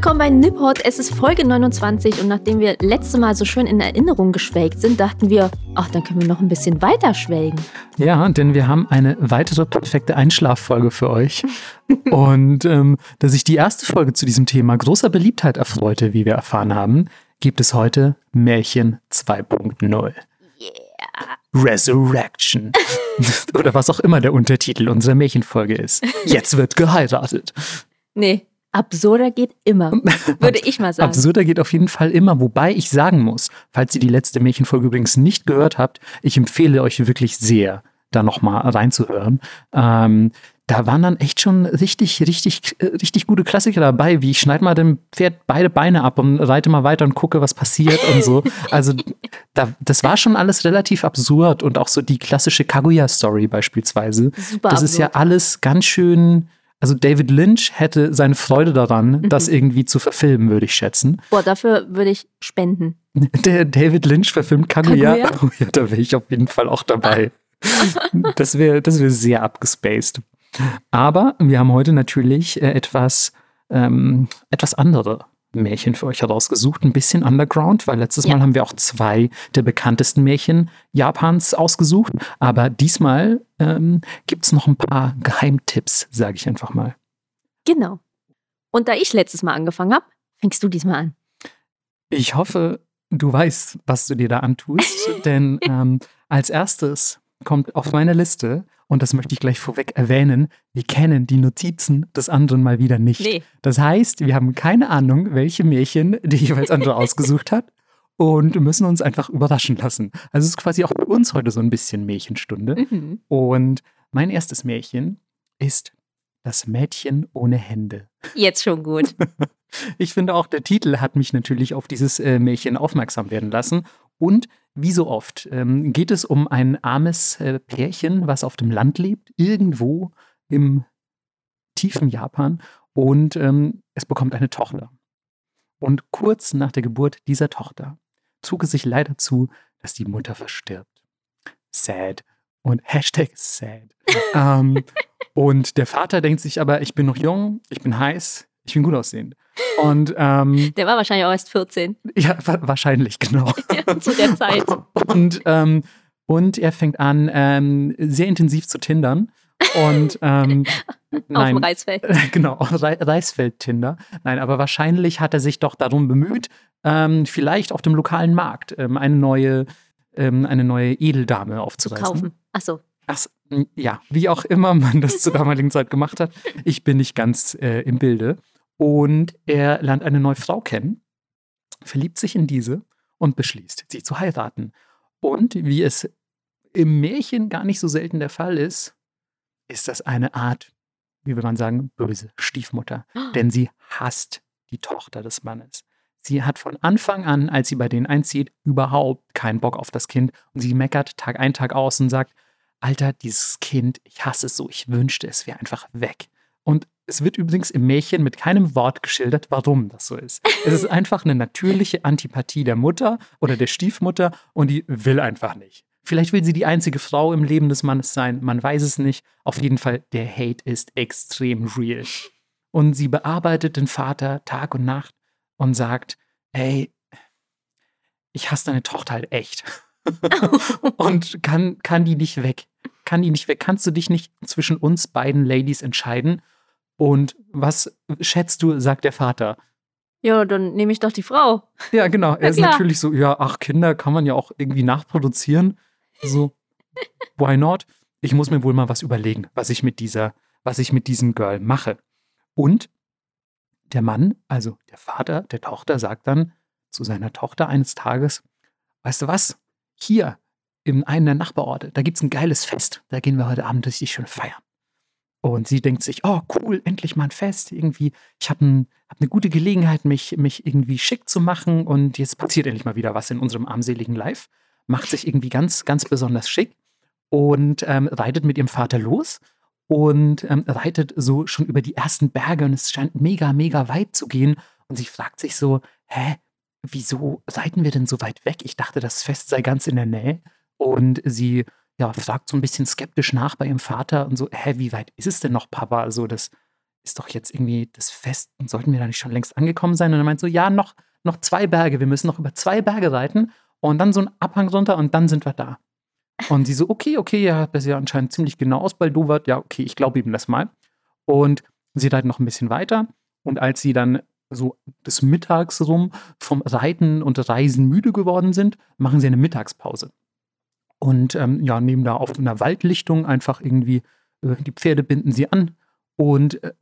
Willkommen bei Nippot. Es ist Folge 29 und nachdem wir letzte Mal so schön in Erinnerung geschwelgt sind, dachten wir, ach, dann können wir noch ein bisschen weiter schwelgen. Ja, denn wir haben eine weitere perfekte Einschlaffolge für euch. und ähm, da sich die erste Folge zu diesem Thema großer Beliebtheit erfreute, wie wir erfahren haben, gibt es heute Märchen 2.0. Yeah. Resurrection. Oder was auch immer der Untertitel unserer Märchenfolge ist. Jetzt wird geheiratet. Nee, absurder geht immer, würde ich mal sagen. Absurder geht auf jeden Fall immer, wobei ich sagen muss, falls ihr die letzte Märchenfolge übrigens nicht gehört habt, ich empfehle euch wirklich sehr, da nochmal reinzuhören. Ähm, da waren dann echt schon richtig, richtig, äh, richtig gute Klassiker dabei, wie ich schneide mal dem Pferd beide Beine ab und reite mal weiter und gucke, was passiert und so. Also da, das war schon alles relativ absurd und auch so die klassische Kaguya-Story beispielsweise. Super das ist ja absurd. alles ganz schön. Also David Lynch hätte seine Freude daran, das irgendwie zu verfilmen, würde ich schätzen. Boah, dafür würde ich spenden. Der David Lynch verfilmt Kaguya. Kaguya? Oh ja, da wäre ich auf jeden Fall auch dabei. Das wäre das wär sehr abgespaced. Aber wir haben heute natürlich äh, etwas, ähm, etwas andere Märchen für euch herausgesucht. Ein bisschen underground, weil letztes Ja. Mal haben wir auch zwei der bekanntesten Märchen Japans ausgesucht. Aber diesmal ähm, gibt es noch ein paar Geheimtipps, sage ich einfach mal. Genau. Und da ich letztes Mal angefangen habe, fängst du diesmal an. Ich hoffe, du weißt, was du dir da antust, denn ähm, als erstes kommt auf meine Liste, und das möchte ich gleich vorweg erwähnen, wir kennen die Notizen des anderen mal wieder nicht. Nee. Das heißt, wir haben keine Ahnung, welche Märchen die jeweils andere ausgesucht hat und müssen uns einfach überraschen lassen. Also es ist quasi auch für uns heute so ein bisschen Märchenstunde. Mhm. Und mein erstes Märchen ist Das Mädchen ohne Hände. Jetzt schon gut. Ich finde auch, der Titel hat mich natürlich auf dieses äh, Märchen aufmerksam werden lassen. Und wie so oft ähm, geht es um ein armes äh, Pärchen, was auf dem Land lebt, irgendwo im tiefen Japan. Und ähm, es bekommt eine Tochter. Und kurz nach der Geburt dieser Tochter trug es sich leider zu, dass die Mutter verstirbt. Sad. Und Hashtag sad. ähm, und der Vater denkt sich aber, ich bin noch jung, ich bin heiß, ich bin gut aussehend. Und ähm, Der war wahrscheinlich auch erst 14 ja, wa wahrscheinlich, genau. zu der Zeit. Und, ähm, und er fängt an, ähm, sehr intensiv zu tindern. Und ähm, Auf nein, dem Reisfeld. genau, Re Reisfeld-Tinder. Nein, aber wahrscheinlich hat er sich doch darum bemüht, ähm, vielleicht auf dem lokalen Markt ähm, eine neue, ähm, eine neue Edeldame Zu aufzureißen. kaufen. Ach, s- m, ja, wie auch immer man das zur damaligen Zeit gemacht hat. Ich bin nicht ganz äh, im Bilde. Und er lernt eine neue Frau kennen, verliebt sich in diese und beschließt, sie zu heiraten. Und wie es im Märchen gar nicht so selten der Fall ist, ist das eine Art, wie will man sagen, böse Stiefmutter. Denn sie hasst die Tochter des Mannes. Sie hat von Anfang an, als sie bei denen einzieht, überhaupt keinen Bock auf das Kind. Und sie meckert Tag ein, Tag aus und sagt, Alter, dieses Kind, ich hasse es so, ich wünschte, es wäre einfach weg. Und es wird übrigens im Märchen mit keinem Wort geschildert, warum das so ist. Es ist einfach eine natürliche Antipathie der Mutter oder der Stiefmutter und die will einfach nicht. Vielleicht will sie die einzige Frau im Leben des Mannes sein, man weiß es nicht. Auf jeden Fall, der Hate ist extrem real. Und sie bearbeitet den Vater Tag und Nacht und sagt, ey, ich hasse deine Tochter halt echt. und kann, kann die nicht weg. Kann die nicht weg. Kannst du dich nicht zwischen uns beiden Ladies entscheiden? Und was schätzt du, sagt der Vater. Ja, dann nehme ich doch die Frau. Ja, genau. Er ist natürlich so, ja, ach, Kinder kann man ja auch irgendwie nachproduzieren. So, why not? Ich muss mir wohl mal was überlegen, was ich mit dieser, was ich mit diesem Girl mache. Und der Mann, also der Vater der Tochter, sagt dann zu seiner Tochter eines Tages, weißt du was? Hier in einem der Nachbarorte, da gibt es ein geiles Fest. Da gehen wir heute Abend richtig schön feiern. Und sie denkt sich, oh cool, endlich mal ein Fest. Irgendwie, ich habe ein, hab eine gute Gelegenheit, mich, mich irgendwie schick zu machen. Und jetzt passiert endlich mal wieder was in unserem armseligen Life. Macht sich irgendwie ganz, ganz besonders schick und ähm, reitet mit ihrem Vater los und ähm, reitet so schon über die ersten Berge und es scheint mega, mega weit zu gehen. Und sie fragt sich so, hä, wieso reiten wir denn so weit weg? Ich dachte, das Fest sei ganz in der Nähe. Und sie ja, fragt so ein bisschen skeptisch nach bei ihrem Vater und so, hä, wie weit ist es denn noch, Papa? Also das, ist doch jetzt irgendwie das Fest und sollten wir da nicht schon längst angekommen sein? Und er meint so, ja, noch, noch zwei Berge, wir müssen noch über zwei Berge reiten und dann so ein Abhang runter und dann sind wir da. Und sie so, okay, okay, ja, das ist ja anscheinend ziemlich genau aus Baldowat. Ja, okay, ich glaube ihm das mal. Und sie reiten noch ein bisschen weiter. Und als sie dann so des Mittags rum vom Reiten und Reisen müde geworden sind, machen sie eine Mittagspause. Und ähm, ja, nehmen da auf einer Waldlichtung einfach irgendwie, äh, die Pferde binden sie an und äh,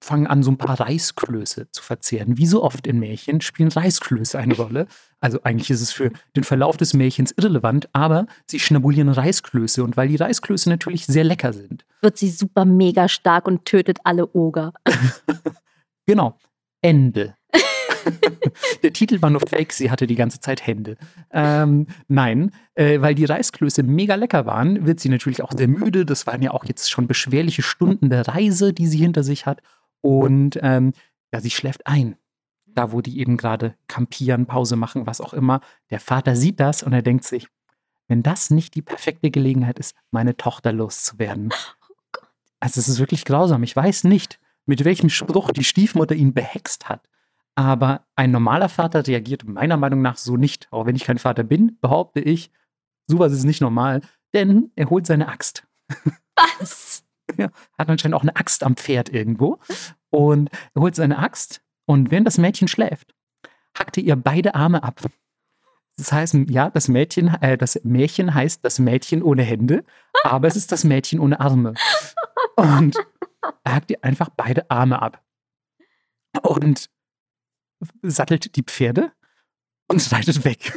fangen an, so ein paar Reisklöße zu verzehren. Wie so oft in Märchen spielen Reisklöße eine Rolle. Also eigentlich ist es für den Verlauf des Märchens irrelevant, aber sie schnabulieren Reisklöße und weil die Reisklöße natürlich sehr lecker sind. Wird sie super mega stark und tötet alle Oger. genau. Ende. Der Titel war nur fake, sie hatte die ganze Zeit Hände. Ähm, nein, äh, weil die Reisklöße mega lecker waren, wird sie natürlich auch sehr müde. Das waren ja auch jetzt schon beschwerliche Stunden der Reise, die sie hinter sich hat. Und ähm, ja, sie schläft ein. Da, wo die eben gerade kampieren, Pause machen, was auch immer. Der Vater sieht das und er denkt sich, wenn das nicht die perfekte Gelegenheit ist, meine Tochter loszuwerden. Oh also es ist wirklich grausam. Ich weiß nicht, mit welchem Spruch die Stiefmutter ihn behext hat. Aber ein normaler Vater reagiert meiner Meinung nach so nicht. Auch wenn ich kein Vater bin, behaupte ich, sowas ist nicht normal, denn er holt seine Axt. Was? Ja, hat anscheinend auch eine Axt am Pferd irgendwo. Und er holt seine Axt und während das Mädchen schläft, hackt er ihr beide Arme ab. Das heißt, ja, das Mädchen, äh, das Märchen heißt das Mädchen ohne Hände, aber es ist das Mädchen ohne Arme. Und er hackt ihr einfach beide Arme ab. Und sattelt die Pferde und reitet weg.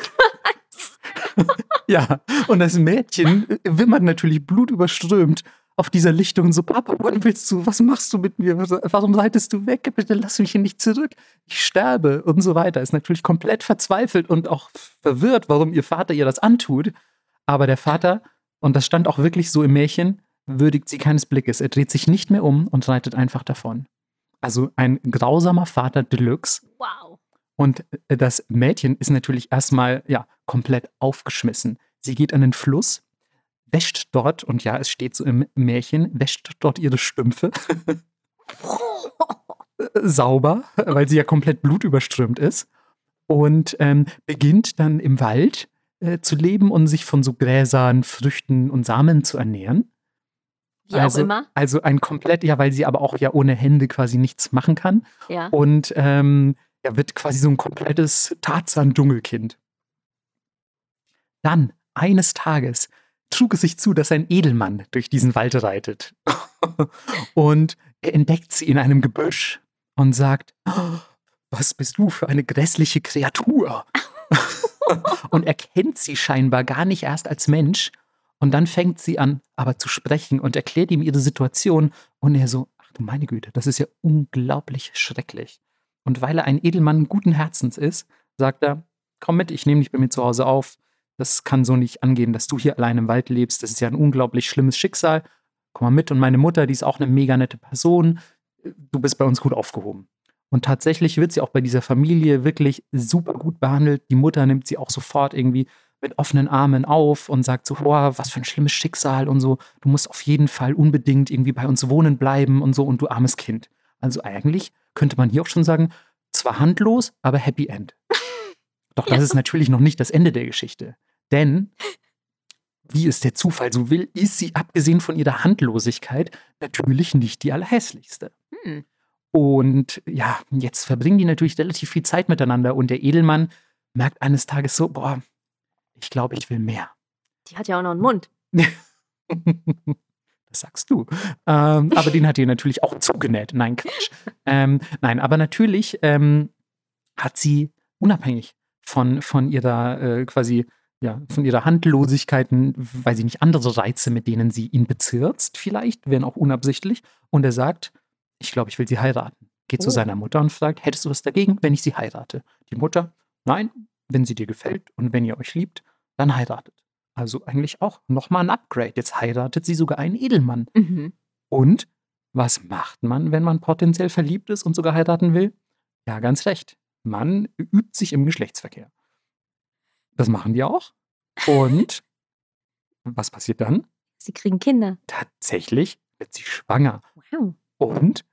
ja, und das Mädchen wimmert natürlich blutüberströmt auf dieser Lichtung so, Papa, wann willst du, was machst du mit mir? Warum reitest du weg? Bitte lass mich hier nicht zurück. Ich sterbe und so weiter. Ist natürlich komplett verzweifelt und auch verwirrt, warum ihr Vater ihr das antut. Aber der Vater, und das stand auch wirklich so im Märchen, würdigt sie keines Blickes. Er dreht sich nicht mehr um und reitet einfach davon. Also ein grausamer Vater Deluxe. Wow. Und äh, das Mädchen ist natürlich erstmal ja komplett aufgeschmissen. Sie geht an den Fluss, wäscht dort, und ja, es steht so im Märchen, wäscht dort ihre Stümpfe. sauber, weil sie ja komplett blutüberströmt ist. Und ähm, beginnt dann im Wald äh, zu leben und sich von so Gräsern, Früchten und Samen zu ernähren. Wie also, auch immer. Also ein komplett, ja, weil sie aber auch ja ohne Hände quasi nichts machen kann. Ja. Und ähm, ja, wird quasi so ein komplettes Tarzan-Dschungelkind. Dann, eines Tages, trug es sich zu, dass ein Edelmann durch diesen Wald reitet. und er entdeckt sie in einem Gebüsch und sagt, oh, was bist du für eine grässliche Kreatur? und erkennt sie scheinbar gar nicht erst als Mensch. Und dann fängt sie an, aber zu sprechen und erklärt ihm ihre Situation. Und er so, ach du meine Güte, das ist ja unglaublich schrecklich. Und weil er ein Edelmann guten Herzens ist, sagt er, komm mit, ich nehme dich bei mir zu Hause auf. Das kann so nicht angehen, dass du hier allein im Wald lebst. Das ist ja ein unglaublich schlimmes Schicksal. Komm mal mit. Und meine Mutter, die ist auch eine mega nette Person. Du bist bei uns gut aufgehoben. Und tatsächlich wird sie auch bei dieser Familie wirklich super gut behandelt. Die Mutter nimmt sie auch sofort irgendwie mit offenen Armen auf und sagt so, boah, was für ein schlimmes Schicksal und so. Du musst auf jeden Fall unbedingt irgendwie bei uns wohnen bleiben und so und du armes Kind. Also eigentlich könnte man hier auch schon sagen, zwar handlos, aber Happy End. Doch das ja. ist natürlich noch nicht das Ende der Geschichte. Denn, wie es der Zufall so will, ist sie, abgesehen von ihrer Handlosigkeit, natürlich nicht die allerhässlichste. Hm. Und ja, jetzt verbringen die natürlich relativ viel Zeit miteinander und der Edelmann merkt eines Tages so, boah, ich glaube, ich will mehr. Die hat ja auch noch einen Mund. Das sagst du. Ähm, aber den hat ihr natürlich auch zugenäht. Nein, Quatsch. Ähm, nein, aber natürlich ähm, hat sie unabhängig von, von ihrer äh, quasi, ja, von ihrer Handlosigkeiten, weil sie nicht andere Reize, mit denen sie ihn bezirzt, vielleicht, wären auch unabsichtlich. Und er sagt, ich glaube, ich will sie heiraten. Geht oh. zu seiner Mutter und fragt, hättest du was dagegen, wenn ich sie heirate? Die Mutter, nein, wenn sie dir gefällt und wenn ihr euch liebt, dann heiratet. Also eigentlich auch nochmal ein Upgrade. Jetzt heiratet sie sogar einen Edelmann. Mhm. Und was macht man, wenn man potenziell verliebt ist und sogar heiraten will? Ja, ganz recht. Man übt sich im Geschlechtsverkehr. Das machen die auch. Und was passiert dann? Sie kriegen Kinder. Tatsächlich wird sie schwanger. Wow. Und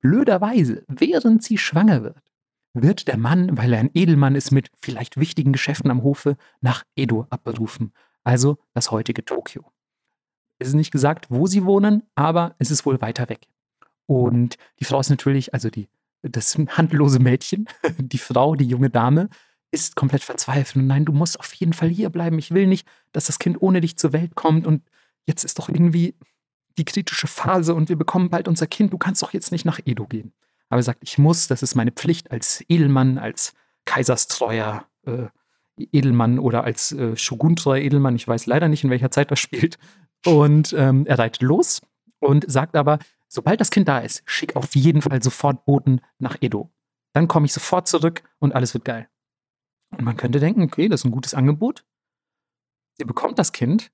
Blöderweise, während sie schwanger wird, wird der Mann, weil er ein Edelmann ist mit vielleicht wichtigen Geschäften am Hofe, nach Edo abberufen, also das heutige Tokio. Es ist nicht gesagt, wo sie wohnen, aber es ist wohl weiter weg. Und die Frau ist natürlich, also die, das handlose Mädchen, die Frau, die junge Dame, ist komplett verzweifelt. Und nein, du musst auf jeden Fall hier bleiben. Ich will nicht, dass das Kind ohne dich zur Welt kommt. Und jetzt ist doch irgendwie die kritische Phase und wir bekommen bald unser Kind. Du kannst doch jetzt nicht nach Edo gehen. Aber er sagt, ich muss, das ist meine Pflicht als Edelmann, als kaiserstreuer äh, Edelmann oder als äh, shoguntreuer Edelmann. Ich weiß leider nicht, in welcher Zeit das spielt. Und ähm, er reitet los und sagt aber, sobald das Kind da ist, schick auf jeden Fall sofort Boten nach Edo. Dann komme ich sofort zurück und alles wird geil. Und man könnte denken, okay, das ist ein gutes Angebot. Sie bekommt das Kind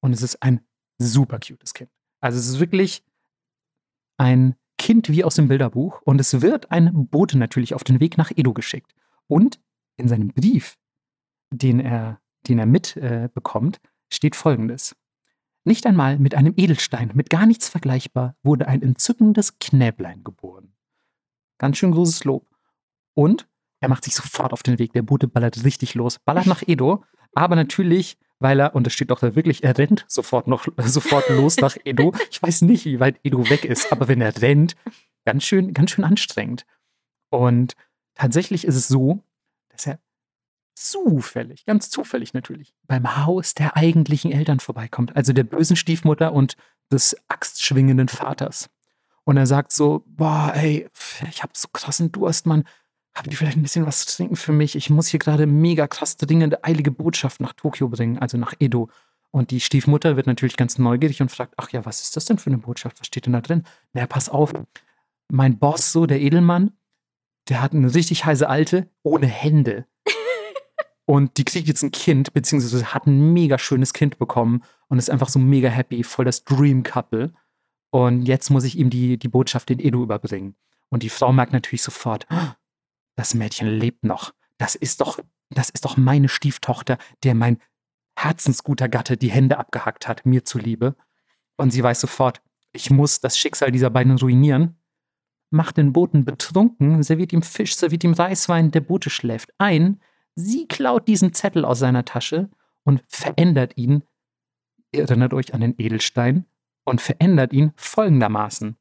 und es ist ein super cutes Kind. Also es ist wirklich ein Kind wie aus dem Bilderbuch und es wird ein Bote natürlich auf den Weg nach Edo geschickt. Und in seinem Brief, den er, den er mitbekommt, äh, steht folgendes. Nicht einmal mit einem Edelstein, mit gar nichts vergleichbar, wurde ein entzückendes Knäblein geboren. Ganz schön großes Lob. Und er macht sich sofort auf den Weg. Der Bote ballert richtig los, ballert nach Edo, aber natürlich weil er, und das steht doch da wirklich, er rennt sofort noch sofort los nach Edo. Ich weiß nicht, wie weit Edo weg ist, aber wenn er rennt, ganz schön, ganz schön anstrengend. Und tatsächlich ist es so, dass er zufällig, ganz zufällig natürlich, beim Haus der eigentlichen Eltern vorbeikommt, also der bösen Stiefmutter und des axtschwingenden Vaters. Und er sagt so, boah, ey, ich hab so krassen Durst, Mann habt ihr vielleicht ein bisschen was zu trinken für mich? Ich muss hier gerade mega krass dringende, eilige Botschaft nach Tokio bringen, also nach Edo. Und die Stiefmutter wird natürlich ganz neugierig und fragt, ach ja, was ist das denn für eine Botschaft? Was steht denn da drin? Na, pass auf, mein Boss, so der Edelmann, der hat eine richtig heiße Alte ohne Hände. und die kriegt jetzt ein Kind, beziehungsweise hat ein mega schönes Kind bekommen und ist einfach so mega happy, voll das Dream Couple. Und jetzt muss ich ihm die, die Botschaft in Edo überbringen. Und die Frau merkt natürlich sofort, das Mädchen lebt noch. Das ist doch, das ist doch meine Stieftochter, der mein herzensguter Gatte die Hände abgehackt hat, mir zuliebe. Und sie weiß sofort, ich muss das Schicksal dieser beiden ruinieren. Macht den Boten betrunken, serviert ihm Fisch, serviert ihm Reiswein, der Bote schläft ein. Sie klaut diesen Zettel aus seiner Tasche und verändert ihn, erinnert euch an den Edelstein, und verändert ihn folgendermaßen.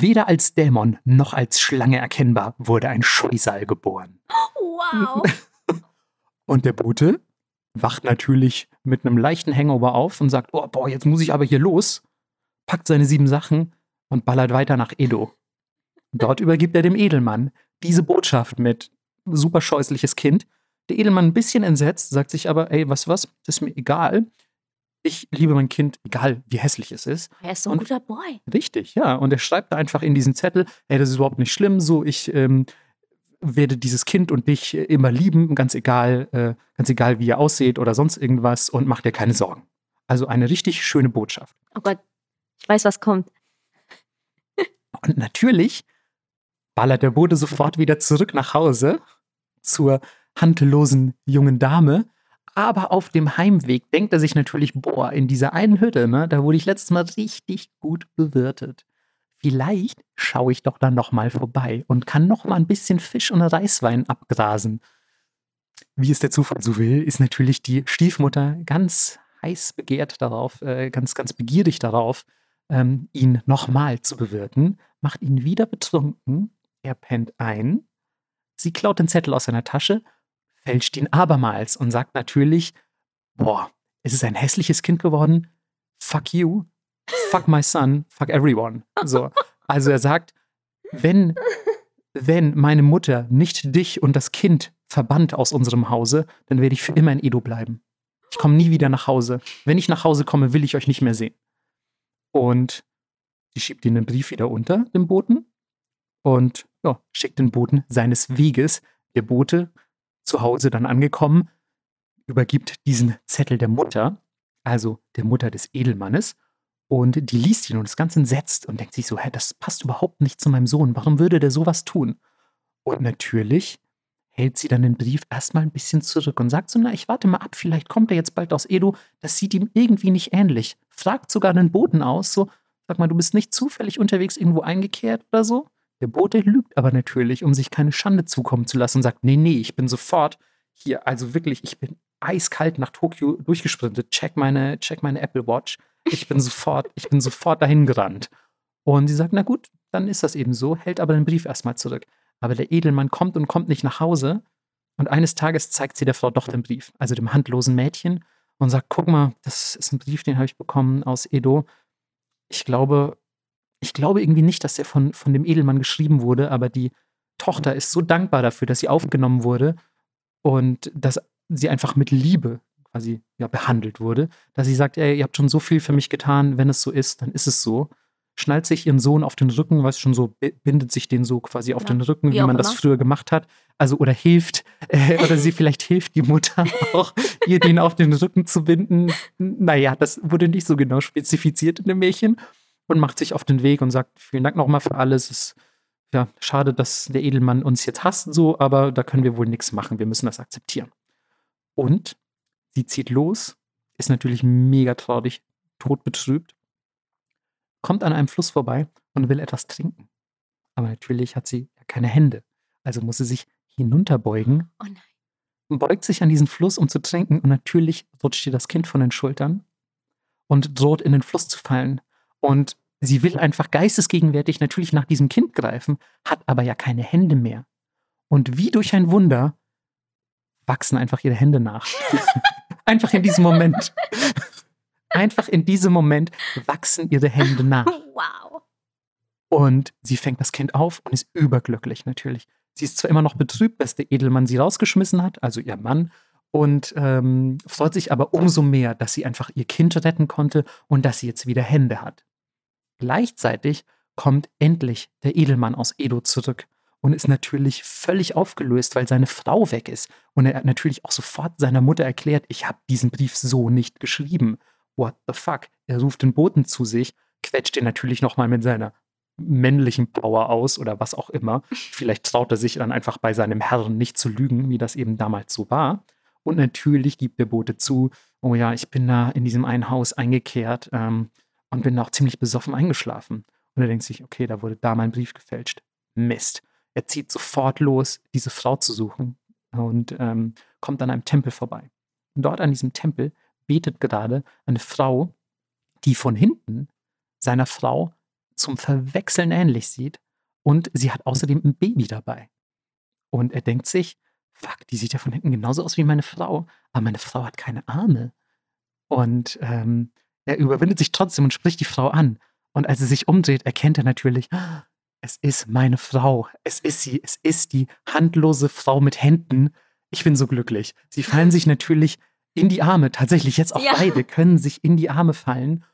Weder als Dämon noch als Schlange erkennbar wurde ein Scheusal geboren. Wow. Und der Bote wacht natürlich mit einem leichten Hangover auf und sagt, oh, boah, jetzt muss ich aber hier los, packt seine sieben Sachen und ballert weiter nach Edo. Dort übergibt er dem Edelmann diese Botschaft mit super scheußliches Kind. Der Edelmann ein bisschen entsetzt, sagt sich aber, ey, was, was, das ist mir egal ich liebe mein Kind, egal wie hässlich es ist. Er ist so ein und, guter Boy. Richtig, ja. Und er schreibt da einfach in diesen Zettel, ey, das ist überhaupt nicht schlimm, so ich ähm, werde dieses Kind und dich immer lieben, ganz egal, äh, ganz egal, wie ihr aussieht oder sonst irgendwas und mach dir keine Sorgen. Also eine richtig schöne Botschaft. Oh Gott, ich weiß, was kommt. und natürlich ballert der Bote sofort wieder zurück nach Hause zur handlosen jungen Dame aber auf dem Heimweg denkt er sich natürlich, boah, in dieser einen Hütte, ne, da wurde ich letztes Mal richtig gut bewirtet. Vielleicht schaue ich doch dann nochmal vorbei und kann noch mal ein bisschen Fisch und Reiswein abgrasen. Wie es der Zufall so will, ist natürlich die Stiefmutter ganz heiß begehrt darauf, äh, ganz, ganz begierig darauf, ähm, ihn nochmal zu bewirten, macht ihn wieder betrunken, er pennt ein, sie klaut den Zettel aus seiner Tasche fälscht ihn abermals und sagt natürlich, boah, es ist ein hässliches Kind geworden, fuck you, fuck my son, fuck everyone. So. Also er sagt, wenn, wenn meine Mutter nicht dich und das Kind verbannt aus unserem Hause, dann werde ich für immer in Edo bleiben. Ich komme nie wieder nach Hause. Wenn ich nach Hause komme, will ich euch nicht mehr sehen. Und sie schiebt ihn den Brief wieder unter, dem Boten, und ja, schickt den Boten seines Weges. Der Bote zu Hause dann angekommen, übergibt diesen Zettel der Mutter, also der Mutter des Edelmannes, und die liest ihn und ist ganz entsetzt und denkt sich so, hä, das passt überhaupt nicht zu meinem Sohn, warum würde der sowas tun? Und natürlich hält sie dann den Brief erstmal ein bisschen zurück und sagt so, na, ich warte mal ab, vielleicht kommt er jetzt bald aus Edo, das sieht ihm irgendwie nicht ähnlich. Fragt sogar den Boten aus, so, Sag mal, du bist nicht zufällig unterwegs irgendwo eingekehrt oder so? Der Bote lügt aber natürlich, um sich keine Schande zukommen zu lassen und sagt, nee, nee, ich bin sofort hier, also wirklich, ich bin eiskalt nach Tokio durchgesprintet, check meine, check meine Apple Watch. Ich bin sofort, ich bin sofort dahin gerannt. Und sie sagt, na gut, dann ist das eben so, hält aber den Brief erstmal zurück. Aber der Edelmann kommt und kommt nicht nach Hause. Und eines Tages zeigt sie der Frau doch den Brief, also dem handlosen Mädchen, und sagt: Guck mal, das ist ein Brief, den habe ich bekommen aus Edo. Ich glaube, ich glaube irgendwie nicht, dass der von, von dem Edelmann geschrieben wurde, aber die Tochter ist so dankbar dafür, dass sie aufgenommen wurde und dass sie einfach mit Liebe quasi ja, behandelt wurde, dass sie sagt, ey, ihr habt schon so viel für mich getan, wenn es so ist, dann ist es so schnallt sich ihren Sohn auf den Rücken, was schon so, bindet sich den so quasi auf ja, den Rücken, wie, wie man immer. das früher gemacht hat. Also, oder hilft, äh, oder sie vielleicht hilft die Mutter auch, ihr den auf den Rücken zu binden. Naja, das wurde nicht so genau spezifiziert in dem Märchen und macht sich auf den Weg und sagt, vielen Dank nochmal für alles. Es ist ja schade, dass der Edelmann uns jetzt hasst, so, aber da können wir wohl nichts machen. Wir müssen das akzeptieren. Und sie zieht los, ist natürlich mega traurig, todbetrübt kommt an einem Fluss vorbei und will etwas trinken. Aber natürlich hat sie keine Hände. Also muss sie sich hinunterbeugen. Oh nein. Und beugt sich an diesen Fluss, um zu trinken. Und natürlich rutscht ihr das Kind von den Schultern und droht in den Fluss zu fallen. Und sie will einfach geistesgegenwärtig natürlich nach diesem Kind greifen, hat aber ja keine Hände mehr. Und wie durch ein Wunder wachsen einfach ihre Hände nach. einfach in diesem Moment. Einfach in diesem Moment wachsen ihre Hände nach. Wow. Und sie fängt das Kind auf und ist überglücklich natürlich. Sie ist zwar immer noch betrübt, dass der Edelmann sie rausgeschmissen hat, also ihr Mann, und ähm, freut sich aber umso mehr, dass sie einfach ihr Kind retten konnte und dass sie jetzt wieder Hände hat. Gleichzeitig kommt endlich der Edelmann aus Edo zurück und ist natürlich völlig aufgelöst, weil seine Frau weg ist. Und er hat natürlich auch sofort seiner Mutter erklärt, ich habe diesen Brief so nicht geschrieben what the fuck? Er ruft den Boten zu sich, quetscht ihn natürlich nochmal mit seiner männlichen Power aus oder was auch immer. Vielleicht traut er sich dann einfach bei seinem Herrn nicht zu lügen, wie das eben damals so war. Und natürlich gibt der Bote zu, oh ja, ich bin da in diesem einen Haus eingekehrt ähm, und bin auch ziemlich besoffen eingeschlafen. Und er denkt sich, okay, da wurde da mein Brief gefälscht. Mist. Er zieht sofort los, diese Frau zu suchen und ähm, kommt an einem Tempel vorbei. Dort an diesem Tempel betet gerade eine Frau, die von hinten seiner Frau zum Verwechseln ähnlich sieht und sie hat außerdem ein Baby dabei. Und er denkt sich, fuck, die sieht ja von hinten genauso aus wie meine Frau, aber meine Frau hat keine Arme. Und ähm, er überwindet sich trotzdem und spricht die Frau an. Und als er sich umdreht, erkennt er natürlich, es ist meine Frau, es ist sie, es ist die handlose Frau mit Händen. Ich bin so glücklich. Sie fallen sich natürlich in die Arme, tatsächlich jetzt auch ja. beide können sich in die Arme fallen,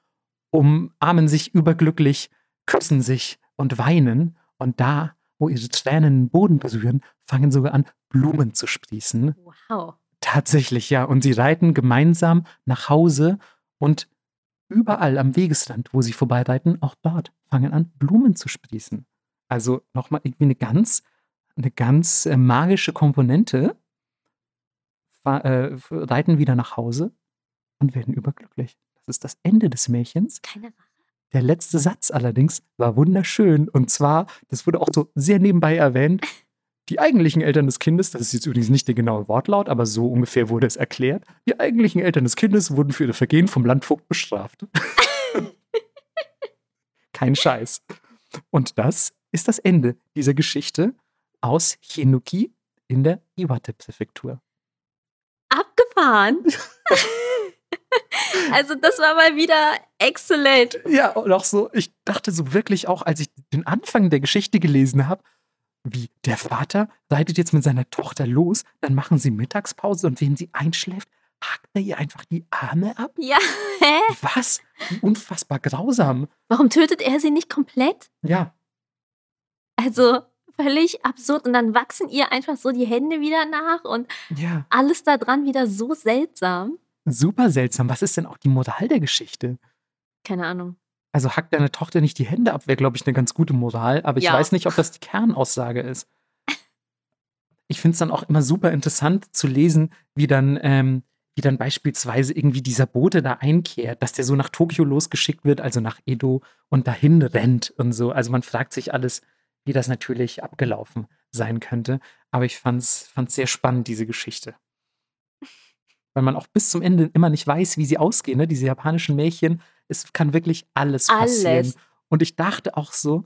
umarmen sich überglücklich, küssen sich und weinen. Und da, wo ihre Tränen den Boden berühren, fangen sogar an, Blumen zu sprießen. Wow. Tatsächlich, ja. Und sie reiten gemeinsam nach Hause und überall am Wegesrand, wo sie vorbeireiten, auch dort fangen an, Blumen zu sprießen. Also nochmal irgendwie eine ganz, eine ganz äh, magische Komponente äh, reiten wieder nach Hause und werden überglücklich. Das ist das Ende des Märchens. Keine Rache. Der letzte Satz allerdings war wunderschön. Und zwar, das wurde auch so sehr nebenbei erwähnt, die eigentlichen Eltern des Kindes, das ist jetzt übrigens nicht der genaue Wortlaut, aber so ungefähr wurde es erklärt, die eigentlichen Eltern des Kindes wurden für ihre Vergehen vom Landvogt bestraft. Kein Scheiß. Und das ist das Ende dieser Geschichte aus Chinuki in der Iwate-Präfektur abgefahren. also das war mal wieder exzellent. Ja, und auch so, ich dachte so wirklich auch, als ich den Anfang der Geschichte gelesen habe, wie der Vater reitet jetzt mit seiner Tochter los, dann machen sie Mittagspause und wenn sie einschläft, hackt er ihr einfach die Arme ab? Ja, hä? Was? Wie unfassbar grausam. Warum tötet er sie nicht komplett? Ja. Also, völlig absurd und dann wachsen ihr einfach so die Hände wieder nach und ja. alles da dran wieder so seltsam. Super seltsam. Was ist denn auch die Moral der Geschichte? Keine Ahnung. Also hackt deine Tochter nicht die Hände ab, wäre, glaube ich, eine ganz gute Moral, aber ich ja. weiß nicht, ob das die Kernaussage ist. Ich finde es dann auch immer super interessant zu lesen, wie dann, ähm, wie wie dann beispielsweise irgendwie dieser Bote da einkehrt, dass der so nach Tokio losgeschickt wird, also nach Edo und dahin rennt und so. Also man fragt sich alles, wie das natürlich abgelaufen sein könnte. Aber ich fand es sehr spannend, diese Geschichte. Weil man auch bis zum Ende immer nicht weiß, wie sie ausgehen, ne? diese japanischen Märchen. Es kann wirklich alles passieren. Alles. Und ich dachte auch so,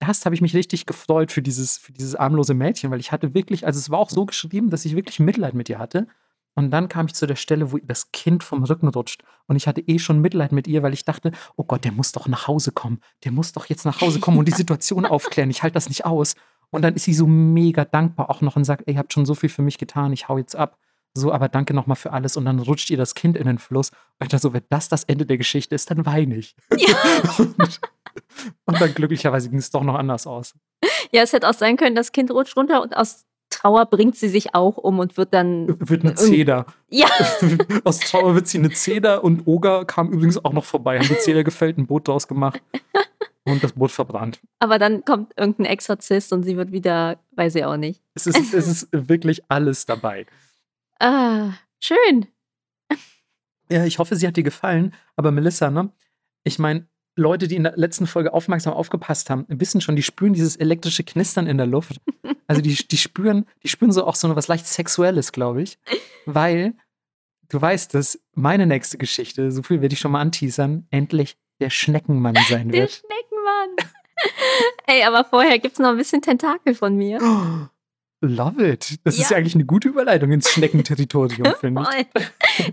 erst habe ich mich richtig gefreut für dieses, für dieses armlose Mädchen, weil ich hatte wirklich, also es war auch so geschrieben, dass ich wirklich Mitleid mit ihr hatte. Und dann kam ich zu der Stelle, wo ihr das Kind vom Rücken rutscht. Und ich hatte eh schon Mitleid mit ihr, weil ich dachte, oh Gott, der muss doch nach Hause kommen. Der muss doch jetzt nach Hause kommen und die Situation aufklären. Ich halte das nicht aus. Und dann ist sie so mega dankbar auch noch und sagt, ey, ihr habt schon so viel für mich getan, ich hau jetzt ab. So, aber danke nochmal für alles. Und dann rutscht ihr das Kind in den Fluss. Und dachte so, wenn das das Ende der Geschichte ist, dann weine ich. Ja. und, und dann glücklicherweise ging es doch noch anders aus. Ja, es hätte auch sein können, das Kind rutscht runter und aus Trauer bringt sie sich auch um und wird dann. Wird eine Zeder. Ja. Aus Trauer wird sie eine Zeder und Oga kam übrigens auch noch vorbei, haben die Zeder gefällt, ein Boot draus gemacht und das Boot verbrannt. Aber dann kommt irgendein Exorzist und sie wird wieder, weiß ich auch nicht. Es ist, es ist wirklich alles dabei. Ah, schön. Ja, ich hoffe, sie hat dir gefallen. Aber Melissa, ne? Ich meine, Leute, die in der letzten Folge aufmerksam aufgepasst haben, wissen schon, die spüren dieses elektrische Knistern in der Luft. Also die, die spüren, die spüren so auch so was leicht Sexuelles, glaube ich. Weil du weißt, dass meine nächste Geschichte, so viel werde ich schon mal anteasern, endlich der Schneckenmann sein wird. Der Schneckenmann. Ey, aber vorher gibt es noch ein bisschen Tentakel von mir. Love it. Das ja. ist ja eigentlich eine gute Überleitung ins Schneckenterritorium, finde ich.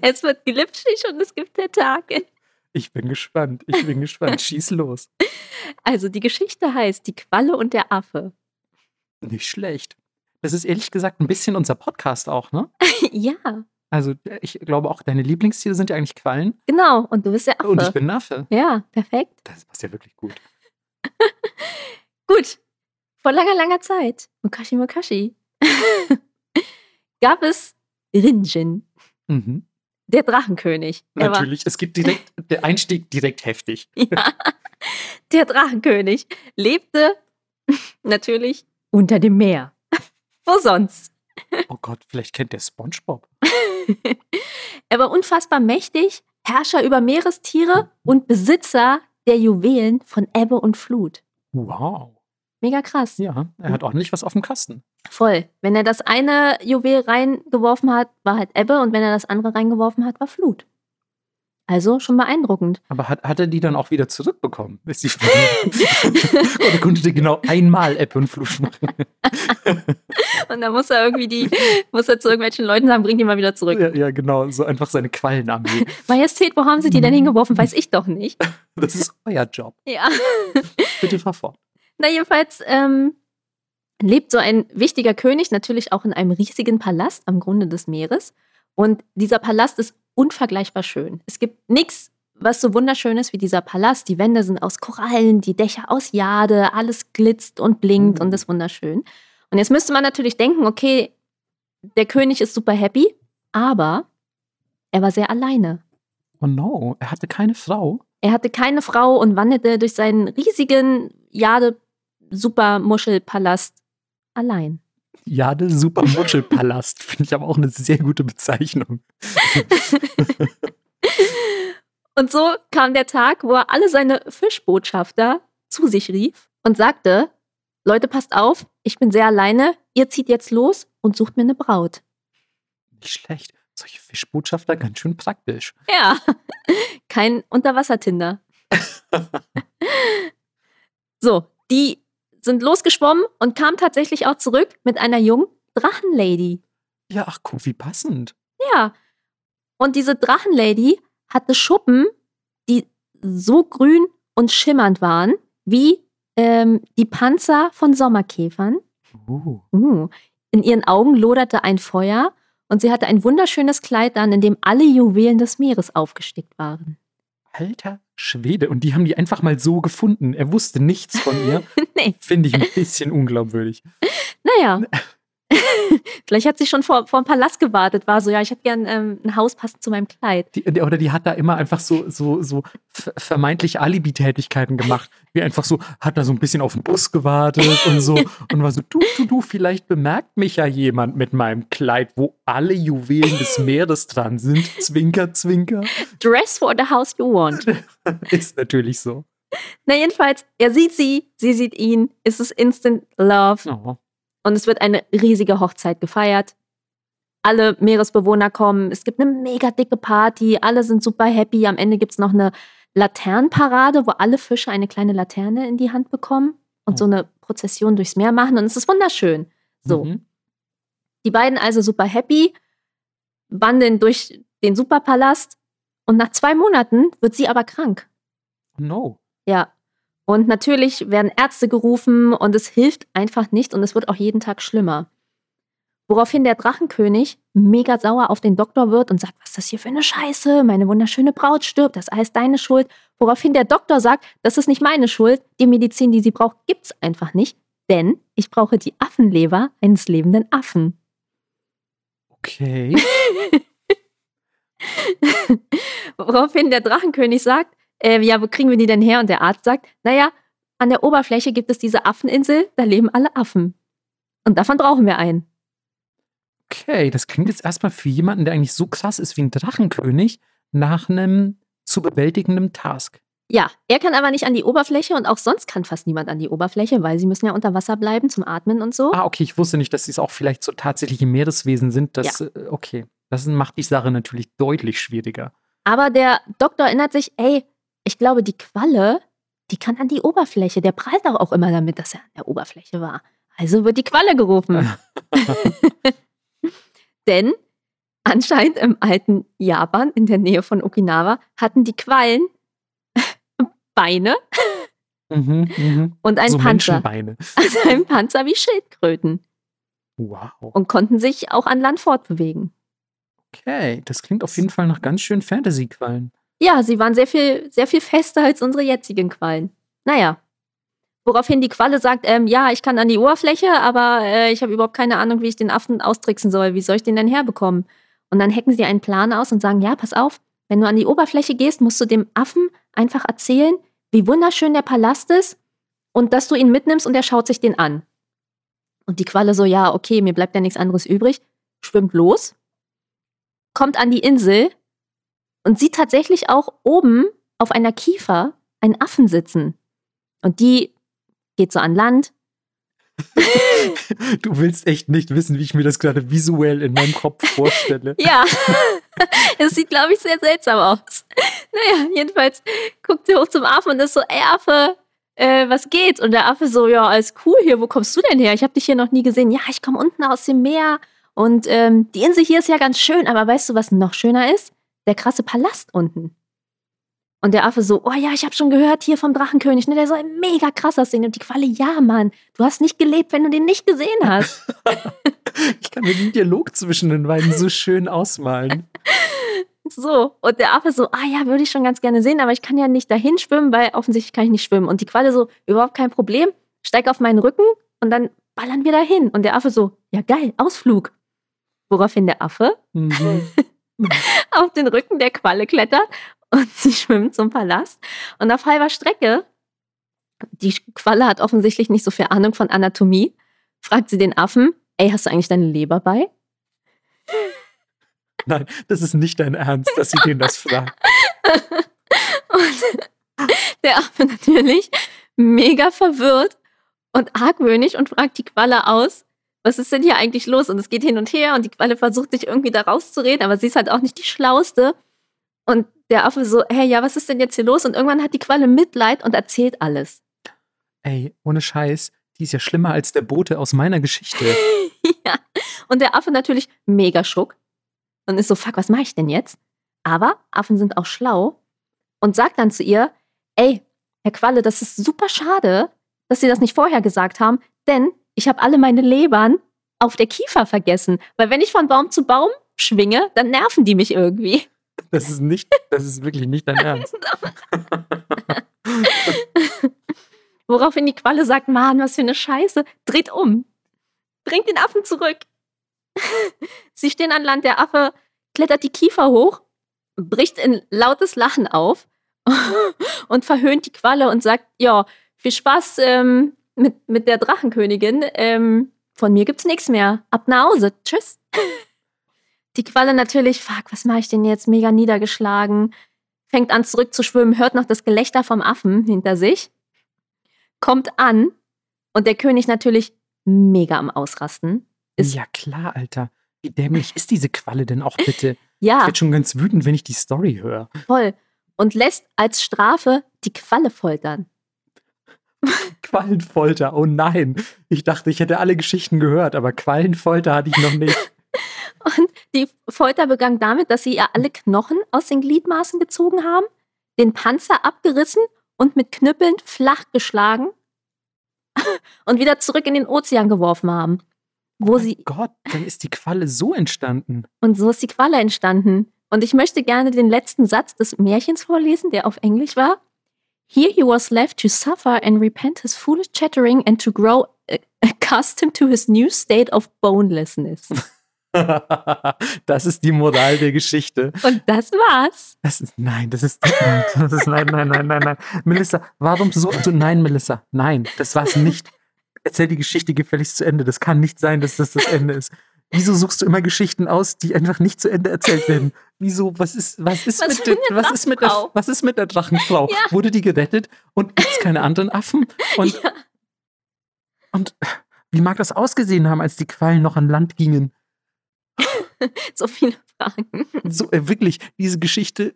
Es wird glitschig und es gibt Tentakel. Ich bin gespannt. Ich bin gespannt. Schieß los. Also, die Geschichte heißt Die Qualle und der Affe. Nicht schlecht. Das ist ehrlich gesagt ein bisschen unser Podcast auch, ne? ja. Also, ich glaube auch, deine Lieblingstiere sind ja eigentlich Quallen. Genau, und du bist der Affe. Und ich bin ein Affe. Ja, perfekt. Das passt ja wirklich gut. gut. Vor langer, langer Zeit, Mukashi Mukashi, gab es Rinjin. Mhm. Der Drachenkönig. Natürlich, es gibt direkt, der Einstieg direkt heftig. Ja, der Drachenkönig lebte natürlich unter dem Meer. Wo sonst? Oh Gott, vielleicht kennt der SpongeBob. er war unfassbar mächtig, Herrscher über Meerestiere und Besitzer der Juwelen von Ebbe und Flut. Wow. Mega krass. Ja, er hat ordentlich was auf dem Kasten. Voll. Wenn er das eine Juwel reingeworfen hat, war halt Ebbe und wenn er das andere reingeworfen hat, war Flut. Also schon beeindruckend. Aber hat, hat er die dann auch wieder zurückbekommen? Ist die Frage. Oder konnte der genau einmal Ebbe und Flut machen? und dann muss er irgendwie die, muss er zu irgendwelchen Leuten sagen, bring die mal wieder zurück. Ja, ja genau, so einfach seine Quallenarmee. Majestät, wo haben sie die denn hingeworfen? Weiß ich doch nicht. Das ist euer Job. Ja. Bitte fahr fort. Na, jedenfalls ähm, lebt so ein wichtiger König natürlich auch in einem riesigen Palast am Grunde des Meeres. Und dieser Palast ist unvergleichbar schön. Es gibt nichts, was so wunderschön ist wie dieser Palast. Die Wände sind aus Korallen, die Dächer aus Jade, alles glitzt und blinkt mhm. und ist wunderschön. Und jetzt müsste man natürlich denken, okay, der König ist super happy, aber er war sehr alleine. Oh no, er hatte keine Frau. Er hatte keine Frau und wanderte durch seinen riesigen Jade Supermuschelpalast allein. Jade Supermuschelpalast finde ich aber auch eine sehr gute Bezeichnung. und so kam der Tag, wo er alle seine Fischbotschafter zu sich rief und sagte: Leute, passt auf, ich bin sehr alleine, ihr zieht jetzt los und sucht mir eine Braut. Nicht schlecht. Solche Fischbotschafter ganz schön praktisch. Ja, kein Unterwassertinder. so, die sind losgeschwommen und kamen tatsächlich auch zurück mit einer jungen Drachenlady. Ja, ach guck, wie passend. Ja. Und diese Drachenlady hatte Schuppen, die so grün und schimmernd waren, wie ähm, die Panzer von Sommerkäfern. Uh. Uh. In ihren Augen loderte ein Feuer und sie hatte ein wunderschönes Kleid an, in dem alle Juwelen des Meeres aufgestickt waren. Alter Schwede. Und die haben die einfach mal so gefunden. Er wusste nichts von ihr. nee. Finde ich ein bisschen unglaubwürdig. Naja. Vielleicht hat sie schon vor, vor dem Palast gewartet, war so, ja, ich hätte gern ähm, ein Haus passend zu meinem Kleid. Die, oder die hat da immer einfach so, so, so vermeintlich Alibi-Tätigkeiten gemacht. Wie einfach so, hat da so ein bisschen auf den Bus gewartet und so. Und war so, du, du, du, vielleicht bemerkt mich ja jemand mit meinem Kleid, wo alle Juwelen des Meeres dran sind. Zwinker, zwinker. Dress for the house you want. Ist natürlich so. Na, jedenfalls, er sieht sie, sie sieht ihn. Es ist Instant Love. Oh. Und es wird eine riesige Hochzeit gefeiert. Alle Meeresbewohner kommen. Es gibt eine mega dicke Party. Alle sind super happy. Am Ende gibt es noch eine Laternenparade, wo alle Fische eine kleine Laterne in die Hand bekommen und oh. so eine Prozession durchs Meer machen. Und es ist wunderschön. So. Mhm. Die beiden also super happy, wandeln durch den Superpalast. Und nach zwei Monaten wird sie aber krank. No. Ja. Und natürlich werden Ärzte gerufen und es hilft einfach nicht und es wird auch jeden Tag schlimmer. Woraufhin der Drachenkönig mega sauer auf den Doktor wird und sagt, was ist das hier für eine Scheiße? Meine wunderschöne Braut stirbt, das ist alles deine Schuld. Woraufhin der Doktor sagt, das ist nicht meine Schuld, die Medizin, die sie braucht, gibt's einfach nicht, denn ich brauche die Affenleber eines lebenden Affen. Okay. Woraufhin der Drachenkönig sagt, äh, ja, wo kriegen wir die denn her? Und der Arzt sagt, naja, an der Oberfläche gibt es diese Affeninsel, da leben alle Affen. Und davon brauchen wir einen. Okay, das klingt jetzt erstmal für jemanden, der eigentlich so krass ist wie ein Drachenkönig, nach einem zu bewältigenden Task. Ja, er kann aber nicht an die Oberfläche und auch sonst kann fast niemand an die Oberfläche, weil sie müssen ja unter Wasser bleiben zum Atmen und so. Ah, okay, ich wusste nicht, dass sie es auch vielleicht so tatsächliche Meereswesen sind. Das, ja. Äh, okay, das macht die Sache natürlich deutlich schwieriger. Aber der Doktor erinnert sich, ey, ich glaube, die Qualle, die kann an die Oberfläche. Der prallt doch auch immer damit, dass er an der Oberfläche war. Also wird die Qualle gerufen. Denn anscheinend im alten Japan, in der Nähe von Okinawa, hatten die Quallen Beine mhm, mh. und ein so Panzer. Also ein Panzer wie Schildkröten. Wow. Und konnten sich auch an Land fortbewegen. Okay, das klingt auf jeden Fall nach ganz schön Fantasy-Quallen. Ja, sie waren sehr viel, sehr viel fester als unsere jetzigen Quallen. Naja. Woraufhin die Qualle sagt, ähm, ja, ich kann an die Oberfläche, aber äh, ich habe überhaupt keine Ahnung, wie ich den Affen austricksen soll. Wie soll ich den denn herbekommen? Und dann hacken sie einen Plan aus und sagen, ja, pass auf, wenn du an die Oberfläche gehst, musst du dem Affen einfach erzählen, wie wunderschön der Palast ist und dass du ihn mitnimmst und er schaut sich den an. Und die Qualle so, ja, okay, mir bleibt ja nichts anderes übrig, schwimmt los, kommt an die Insel und sieht tatsächlich auch oben auf einer Kiefer einen Affen sitzen. Und die geht so an Land. du willst echt nicht wissen, wie ich mir das gerade visuell in meinem Kopf vorstelle. ja, es sieht, glaube ich, sehr seltsam aus. Naja, jedenfalls guckt sie hoch zum Affen und ist so, ey Affe, äh, was geht? Und der Affe so, ja, alles cool hier, wo kommst du denn her? Ich habe dich hier noch nie gesehen. Ja, ich komme unten aus dem Meer und ähm, die Insel hier ist ja ganz schön, aber weißt du, was noch schöner ist? Der krasse Palast unten. Und der Affe so, oh ja, ich habe schon gehört hier vom Drachenkönig, ne, der soll mega krass aussehen. Und die Qualle, ja, Mann, du hast nicht gelebt, wenn du den nicht gesehen hast. ich kann mir den Dialog zwischen den beiden so schön ausmalen. So, und der Affe so, ah ja, würde ich schon ganz gerne sehen, aber ich kann ja nicht dahin schwimmen, weil offensichtlich kann ich nicht schwimmen. Und die Qualle so, überhaupt kein Problem, steig auf meinen Rücken und dann ballern wir dahin. Und der Affe so, ja geil, Ausflug. Woraufhin der Affe mhm. auf den Rücken der Qualle klettert und sie schwimmt zum Palast. Und auf halber Strecke, die Qualle hat offensichtlich nicht so viel Ahnung von Anatomie, fragt sie den Affen, ey, hast du eigentlich deine Leber bei? Nein, das ist nicht dein Ernst, dass sie den das fragt. und der Affe natürlich mega verwirrt und argwöhnig und fragt die Qualle aus, was ist denn hier eigentlich los? Und es geht hin und her und die Qualle versucht sich irgendwie da rauszureden, aber sie ist halt auch nicht die Schlauste. Und der Affe so, hey, ja, was ist denn jetzt hier los? Und irgendwann hat die Qualle Mitleid und erzählt alles. Ey, ohne Scheiß, die ist ja schlimmer als der Bote aus meiner Geschichte. ja. Und der Affe natürlich mega schock und ist so, fuck, was mache ich denn jetzt? Aber Affen sind auch schlau und sagt dann zu ihr, ey, Herr Qualle, das ist super schade, dass Sie das nicht vorher gesagt haben, denn ich habe alle meine Lebern auf der Kiefer vergessen. Weil wenn ich von Baum zu Baum schwinge, dann nerven die mich irgendwie. Das ist nicht, das ist wirklich nicht dein Ernst. Woraufhin die Qualle sagt, Mann, was für eine Scheiße, dreht um. bringt den Affen zurück. Sie stehen an Land, der Affe klettert die Kiefer hoch, bricht in lautes Lachen auf und verhöhnt die Qualle und sagt, ja, viel Spaß ähm, mit, mit der Drachenkönigin. Ähm, von mir gibt's nichts mehr. Ab nach Hause. Tschüss. Die Qualle natürlich, fuck, was mache ich denn jetzt? Mega niedergeschlagen. Fängt an zurückzuschwimmen, hört noch das Gelächter vom Affen hinter sich. Kommt an und der König natürlich mega am Ausrasten. Ist ja klar, Alter. Wie dämlich ist diese Qualle denn auch bitte? ja, Ich werde schon ganz wütend, wenn ich die Story höre. voll. Und lässt als Strafe die Qualle foltern. Quallenfolter, oh nein. Ich dachte, ich hätte alle Geschichten gehört, aber Quallenfolter hatte ich noch nicht. Und die Folter begann damit, dass sie ihr alle Knochen aus den Gliedmaßen gezogen haben, den Panzer abgerissen und mit Knüppeln flach geschlagen und wieder zurück in den Ozean geworfen haben. Wo Mein sie, Gott, dann ist die Qualle so entstanden. und so ist die Qualle entstanden. Und ich möchte gerne den letzten Satz des Märchens vorlesen, der auf Englisch war. Here he was left to suffer and repent his foolish chattering and to grow uh, accustomed to his new state of bonelessness. das ist die Moral der Geschichte. Und das war's. Das ist, nein, das ist, nein, das ist, nein, nein, nein, nein, nein. Melissa, warum suchst du, nein, Melissa, nein, das war's nicht. Erzähl die Geschichte gefälligst zu Ende. Das kann nicht sein, dass das das Ende ist. Wieso suchst du immer Geschichten aus, die einfach nicht zu Ende erzählt werden? Wieso? Was ist, was ist, Was mit, der, was ist mit der, Drachenfrau? was ist mit der Drachenfrau? Ja. Wurde die gerettet und gibt's keine anderen Affen? Und, Ja. und wie mag das ausgesehen haben, als die Quallen noch an Land gingen? So viele Fragen. So, äh, wirklich, diese Geschichte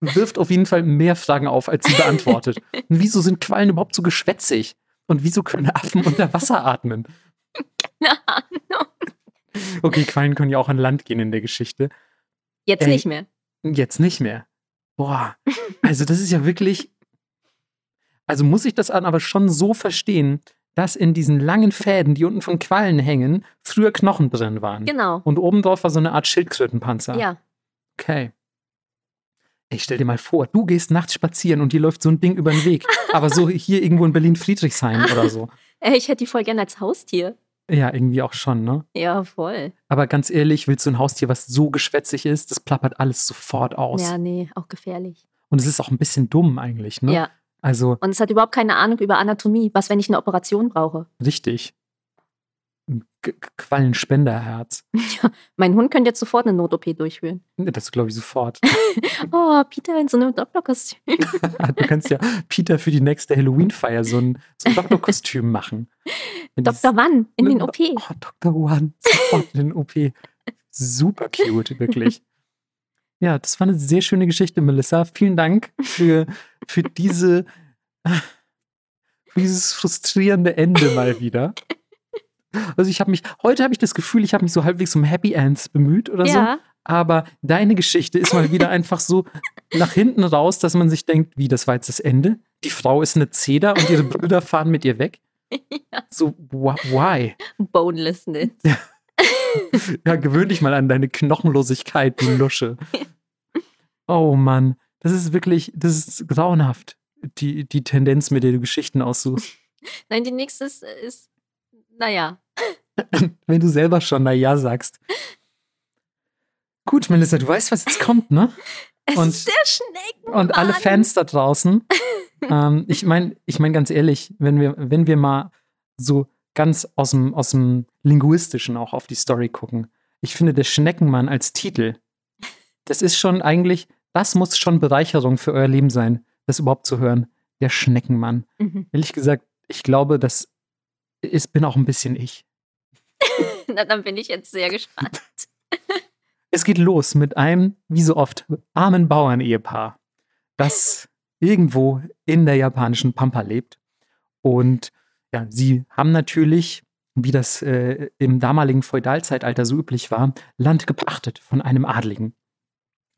wirft auf jeden Fall mehr Fragen auf, als sie beantwortet. Und wieso sind Quallen überhaupt so geschwätzig? Und wieso können Affen unter Wasser atmen? Keine Ahnung. Okay, Quallen können ja auch an Land gehen in der Geschichte. Jetzt Ey. nicht mehr. Jetzt nicht mehr. Boah, also das ist ja wirklich. Also muss ich das an aber schon so verstehen, dass in diesen langen Fäden, die unten von Quallen hängen, früher Knochen drin waren. Genau. Und obendrauf war so eine Art Schildkrötenpanzer. Ja. Okay. Ich stell dir mal vor, du gehst nachts spazieren und dir läuft so ein Ding über den Weg. Aber so hier irgendwo in Berlin-Friedrichshain oder so. Ey, ich hätte die voll gerne als Haustier. Ja, irgendwie auch schon, ne? Ja, voll. Aber ganz ehrlich, willst du ein Haustier, was so geschwätzig ist, das plappert alles sofort aus. Ja, nee, auch gefährlich. Und es ist auch ein bisschen dumm eigentlich, ne? Ja. Also Und es hat überhaupt keine Ahnung über Anatomie. Was, wenn ich eine Operation brauche? richtig. Ein Quallenspenderherz. Mein Hund könnte jetzt sofort eine Not-OP durchführen. Das glaube ich sofort. Oh, Peter in so einem Doktorkostüm. du kannst ja Peter für die nächste Halloween-Feier so ein, so ein Doktorkostüm machen. Dr. Wann in den OP. Oh, Dr. One, sofort in den OP. Super cute, wirklich. Ja, das war eine sehr schöne Geschichte, Melissa. Vielen Dank für, für diese für dieses frustrierende Ende mal wieder. Also ich habe mich, heute habe ich das Gefühl, ich habe mich so halbwegs um Happy Ends bemüht oder so. Ja, Aber deine Geschichte ist mal wieder einfach so nach hinten raus, dass man sich denkt, wie, das war jetzt das Ende? Die Frau ist eine Zeder und ihre Brüder fahren mit ihr weg? So, wh- why? Bonelessness. Ja, gewöhn dich mal an deine Knochenlosigkeit, du Lusche. Oh Mann, das ist wirklich, das ist grauenhaft, die, die Tendenz, mit der du Geschichten aussuchst. Nein, die nächste ist, ist naja. Wenn du selber schon na ja sagst. Gut, Melissa, du weißt, was jetzt kommt, ne? Es Und- ist der Schnecken. Und alle Fans da draußen. ähm, ich meine, ich mein ganz ehrlich, wenn wir, wenn wir mal so ganz aus dem, aus dem Linguistischen auch auf die Story gucken. Ich finde, der Schneckenmann als Titel, das ist schon eigentlich, das muss schon Bereicherung für euer Leben sein, das überhaupt zu hören. Der Schneckenmann. Mhm. Ehrlich gesagt, ich glaube, das ist, bin auch ein bisschen ich. Na, dann bin ich jetzt sehr gespannt. Es geht los mit einem, wie so oft, armen Bauernehepaar, das irgendwo in der japanischen Pampa lebt. Und ja, sie haben natürlich, wie das äh, im damaligen Feudalzeitalter so üblich war, Land gepachtet von einem Adligen.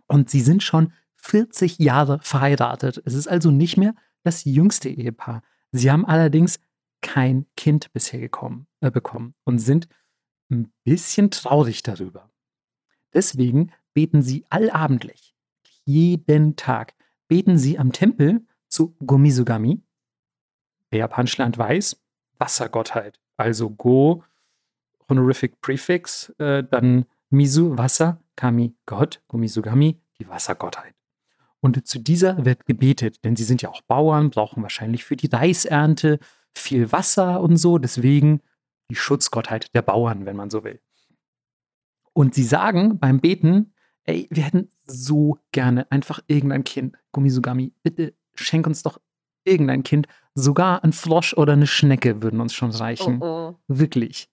Und sie sind schon 40 Jahre verheiratet. Es ist also nicht mehr das jüngste Ehepaar. Sie haben allerdings kein Kind bisher gekommen, äh, bekommen und sind ein bisschen traurig darüber. Deswegen beten sie allabendlich, jeden Tag, beten sie am Tempel zu Gomizugami. Wer Japanisch lernt, weiß, Wassergottheit. Also Go Honorific Prefix, äh, dann Misu, Wasser, Kami, Gott, Gumisugami, die Wassergottheit. Und zu dieser wird gebetet, denn sie sind ja auch Bauern, brauchen wahrscheinlich für die Reisernte viel Wasser und so, deswegen die Schutzgottheit der Bauern, wenn man so will. Und sie sagen beim Beten, ey, wir hätten so gerne einfach irgendein Kind. Gumisugami, bitte schenk uns doch irgendein Kind. Sogar ein Frosch oder eine Schnecke würden uns schon reichen. Oh, oh. Wirklich.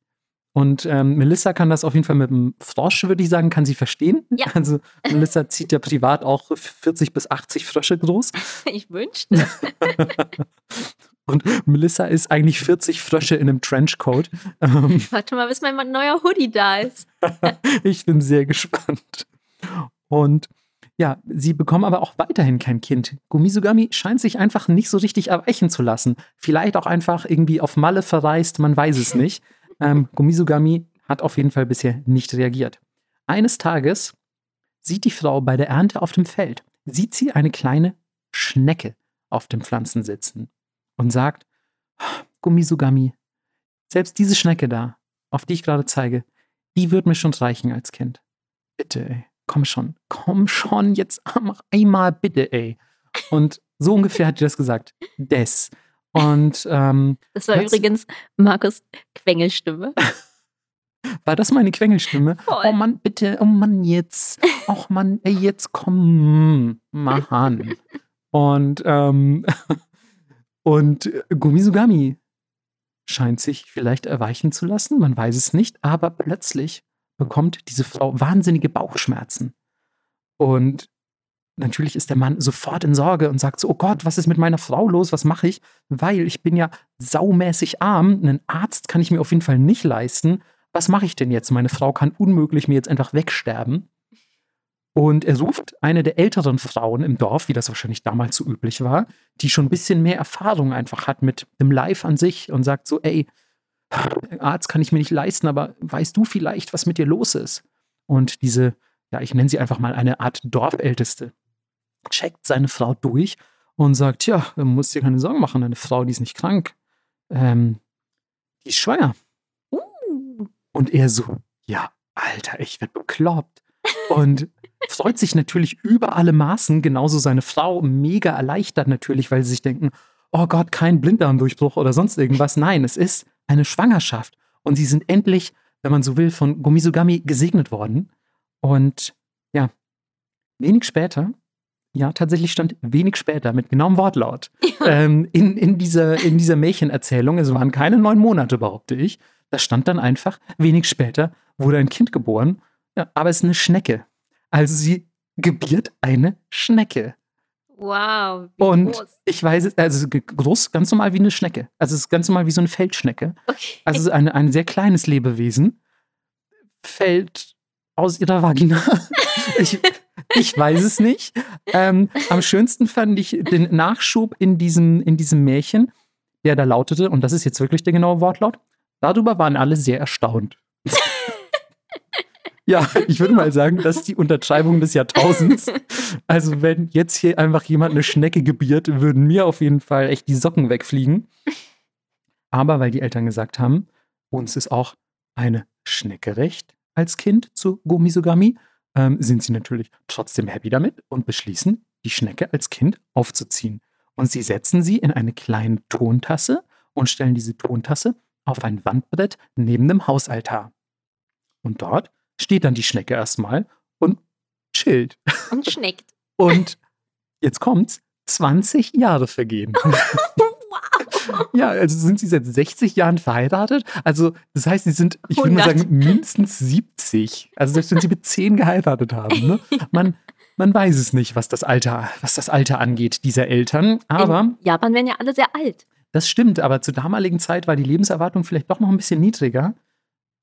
Und ähm, Melissa kann das auf jeden Fall mit dem Frosch, würde ich sagen, kann sie verstehen. Ja. Also Melissa zieht ja privat auch 40 bis 80 Frösche groß. Ich wünschte. Und Melissa ist eigentlich 40 Frösche in einem Trenchcoat. Ähm, Warte mal, bis mein neuer Hoodie da ist. ich bin sehr gespannt. Und ja, sie bekommen aber auch weiterhin kein Kind. Gumisugami scheint sich einfach nicht so richtig erweichen zu lassen. Vielleicht auch einfach irgendwie auf Malle verreist, man weiß es nicht. Ähm, Gumisugami hat auf jeden Fall bisher nicht reagiert. Eines Tages sieht die Frau bei der Ernte auf dem Feld, sieht sie eine kleine Schnecke auf den Pflanzen sitzen und sagt, Gumisugami, selbst diese Schnecke da, auf die ich gerade zeige, die wird mir schon reichen als Kind. Bitte, ey, komm schon, komm schon, jetzt einmal bitte, ey. Und so ungefähr hat die das gesagt. Des. Und ähm, Das war übrigens Markus Quengelstimme. war das meine Quengelstimme? Voll. Oh Mann, bitte, oh Mann, jetzt. Och Mann, ey, jetzt komm, Mann. Und, ähm, und Gumisugami scheint sich vielleicht erweichen zu lassen, man weiß es nicht, aber plötzlich bekommt diese Frau wahnsinnige Bauchschmerzen. Und natürlich ist der Mann sofort in Sorge und sagt so, oh Gott, was ist mit meiner Frau los, was mache ich? Weil ich bin ja saumäßig arm, einen Arzt kann ich mir auf jeden Fall nicht leisten. Was mache ich denn jetzt? Meine Frau kann unmöglich mir jetzt einfach wegsterben. Und er ruft eine der älteren Frauen im Dorf, wie das wahrscheinlich damals so üblich war, die schon ein bisschen mehr Erfahrung einfach hat mit dem Live an sich und sagt so, ey, Arzt kann ich mir nicht leisten, aber weißt du vielleicht, was mit dir los ist? Und diese, ja, ich nenne sie einfach mal eine Art Dorfälteste, checkt seine Frau durch und sagt, ja, du musst dir keine Sorgen machen, deine Frau, die ist nicht krank. Ähm, die ist schwanger. Uh, Und er so, ja, Alter, ich werd bekloppt. Und freut sich natürlich über alle Maßen, genauso seine Frau, mega erleichtert natürlich, weil sie sich denken, oh Gott, kein Blinddarmdurchbruch oder sonst irgendwas. Nein, es ist eine Schwangerschaft. Und sie sind endlich, wenn man so will, von Gumisugami gesegnet worden. Und ja, wenig später, ja, tatsächlich stand wenig später mit genauem Wortlaut ähm, in, in, dieser, in dieser Märchenerzählung, es waren keine neun Monate, behaupte ich, da stand dann einfach, wenig später wurde ein Kind geboren, ja, aber es ist eine Schnecke. Also sie gebiert eine Schnecke. wow. Und groß. ich weiß es, also groß, ganz normal wie eine Schnecke. Also es ist ganz normal wie so eine Feldschnecke. Okay. Also es ist eine, ein sehr kleines Lebewesen. Fällt aus ihrer Vagina. ich, ich weiß es nicht. Ähm, am schönsten fand ich den Nachschub in diesem, in diesem Märchen, der da lautete, und das ist jetzt wirklich der genaue Wortlaut, darüber waren alle sehr erstaunt. Ja, ich würde mal sagen, das ist die Untertreibung des Jahrtausends. Also wenn jetzt hier einfach jemand eine Schnecke gebiert, würden mir auf jeden Fall echt die Socken wegfliegen. Aber weil die Eltern gesagt haben, uns ist auch eine Schnecke recht als Kind zu Gomisugami, ähm, sind sie natürlich trotzdem happy damit und beschließen, die Schnecke als Kind aufzuziehen. Und sie setzen sie in eine kleine Tontasse und stellen diese Tontasse auf ein Wandbrett neben dem Hausaltar. Und dort steht dann die Schnecke erstmal und chillt. Und schneckt. Und jetzt kommt's, 20 Jahre vergehen. Ja, also sind sie seit 60 Jahren verheiratet. Also, das heißt, sie sind, ich würde mal 100. sagen, mindestens 70. Also, selbst wenn sie mit 10 geheiratet haben. Ne? Man, man weiß es nicht, was das Alter, was das Alter angeht, dieser Eltern. Aber In Japan werden ja alle sehr alt. das stimmt, aber zur damaligen Zeit war die Lebenserwartung vielleicht doch noch ein bisschen niedriger.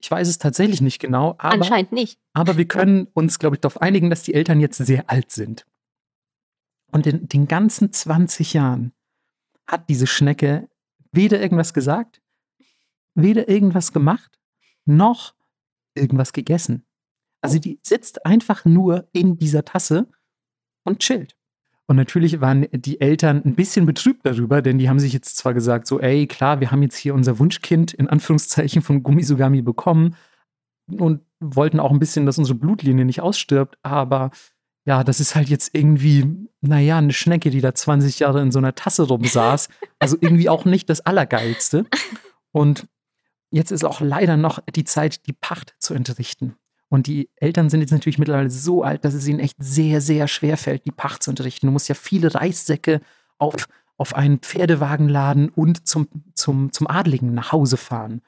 Ich weiß es tatsächlich nicht genau, aber, Anscheinend nicht. aber wir können uns, glaube ich, darauf einigen, dass die Eltern jetzt sehr alt sind. Und in den ganzen 20 Jahren hat diese Schnecke weder irgendwas gesagt, weder irgendwas gemacht, noch irgendwas gegessen. Also die sitzt einfach nur in dieser Tasse und chillt. Und natürlich waren die Eltern ein bisschen betrübt darüber, denn die haben sich jetzt zwar gesagt, so, ey, klar, wir haben jetzt hier unser Wunschkind in Anführungszeichen von Gummisugami bekommen und wollten auch ein bisschen, dass unsere Blutlinie nicht ausstirbt, aber ja, das ist halt jetzt irgendwie, naja, eine Schnecke, die da 20 Jahre in so einer Tasse rumsaß. Also irgendwie auch nicht das Allergeilste. Und jetzt ist auch leider noch die Zeit, die Pacht zu entrichten. Und die Eltern sind jetzt natürlich mittlerweile so alt, dass es ihnen echt sehr, sehr schwer fällt, die Pacht zu unterrichten. Du musst ja viele Reissäcke auf, auf einen Pferdewagen laden und zum, zum, zum Adligen nach Hause fahren.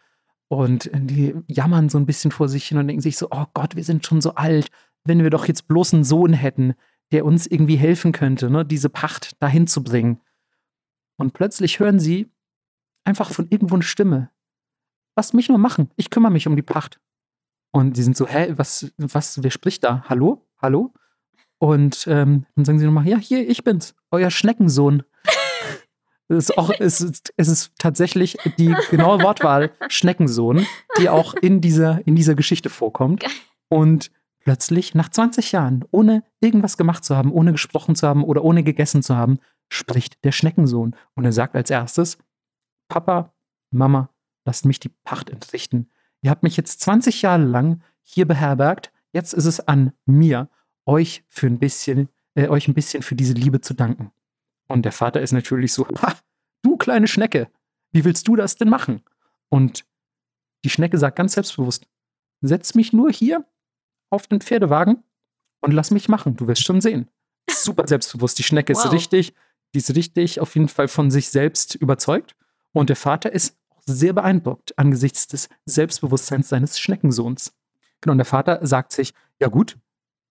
Und die jammern so ein bisschen vor sich hin und denken sich so, oh Gott, wir sind schon so alt. Wenn wir doch jetzt bloß einen Sohn hätten, der uns irgendwie helfen könnte, ne, diese Pacht dahin zu bringen. Und plötzlich hören sie einfach von irgendwo eine Stimme. Lass mich nur machen, ich kümmere mich um die Pacht. Und die sind so, hä, was, was, wer spricht da? Hallo? Hallo? Und ähm, dann sagen sie nochmal, ja, hier, ich bin's, euer Schneckensohn. Es ist, auch, es, ist, es ist tatsächlich die genaue Wortwahl Schneckensohn, die auch in dieser, in dieser Geschichte vorkommt. Und plötzlich, nach 20 Jahren, ohne irgendwas gemacht zu haben, ohne gesprochen zu haben oder ohne gegessen zu haben, spricht der Schneckensohn. Und er sagt als erstes, Papa, Mama, lasst mich die Pacht entrichten. Ihr habt mich jetzt 20 Jahre lang hier beherbergt. Jetzt ist es an mir, euch für ein bisschen, äh, euch ein bisschen für diese Liebe zu danken. Und der Vater ist natürlich so, ha, du kleine Schnecke, wie willst du das denn machen? Und die Schnecke sagt ganz selbstbewusst, setz mich nur hier auf den Pferdewagen und lass mich machen. Du wirst schon sehen. Super selbstbewusst. Die Schnecke wow. ist richtig, die ist richtig auf jeden Fall von sich selbst überzeugt. Und der Vater ist sehr beeindruckt angesichts des Selbstbewusstseins seines Schneckensohns. Genau, und der Vater sagt sich, ja gut,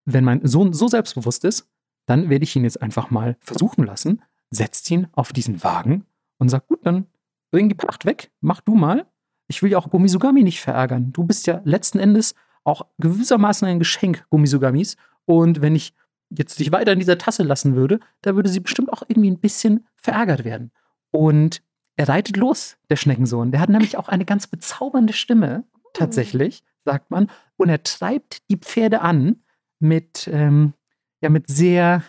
wenn mein Sohn so selbstbewusst ist, dann werde ich ihn jetzt einfach mal versuchen lassen, setzt ihn auf diesen Wagen und sagt, gut, dann bring die Pacht weg, mach du mal. Ich will ja auch Gummisugami nicht verärgern. Du bist ja letzten Endes auch gewissermaßen ein Geschenk Gummisugamis. Und wenn ich jetzt dich weiter in dieser Tasse lassen würde, da würde sie bestimmt auch irgendwie ein bisschen verärgert werden. Und er reitet los, der Schneckensohn. Der hat nämlich auch eine ganz bezaubernde Stimme, tatsächlich, sagt man. Und er treibt die Pferde an mit, ähm, ja, mit sehr,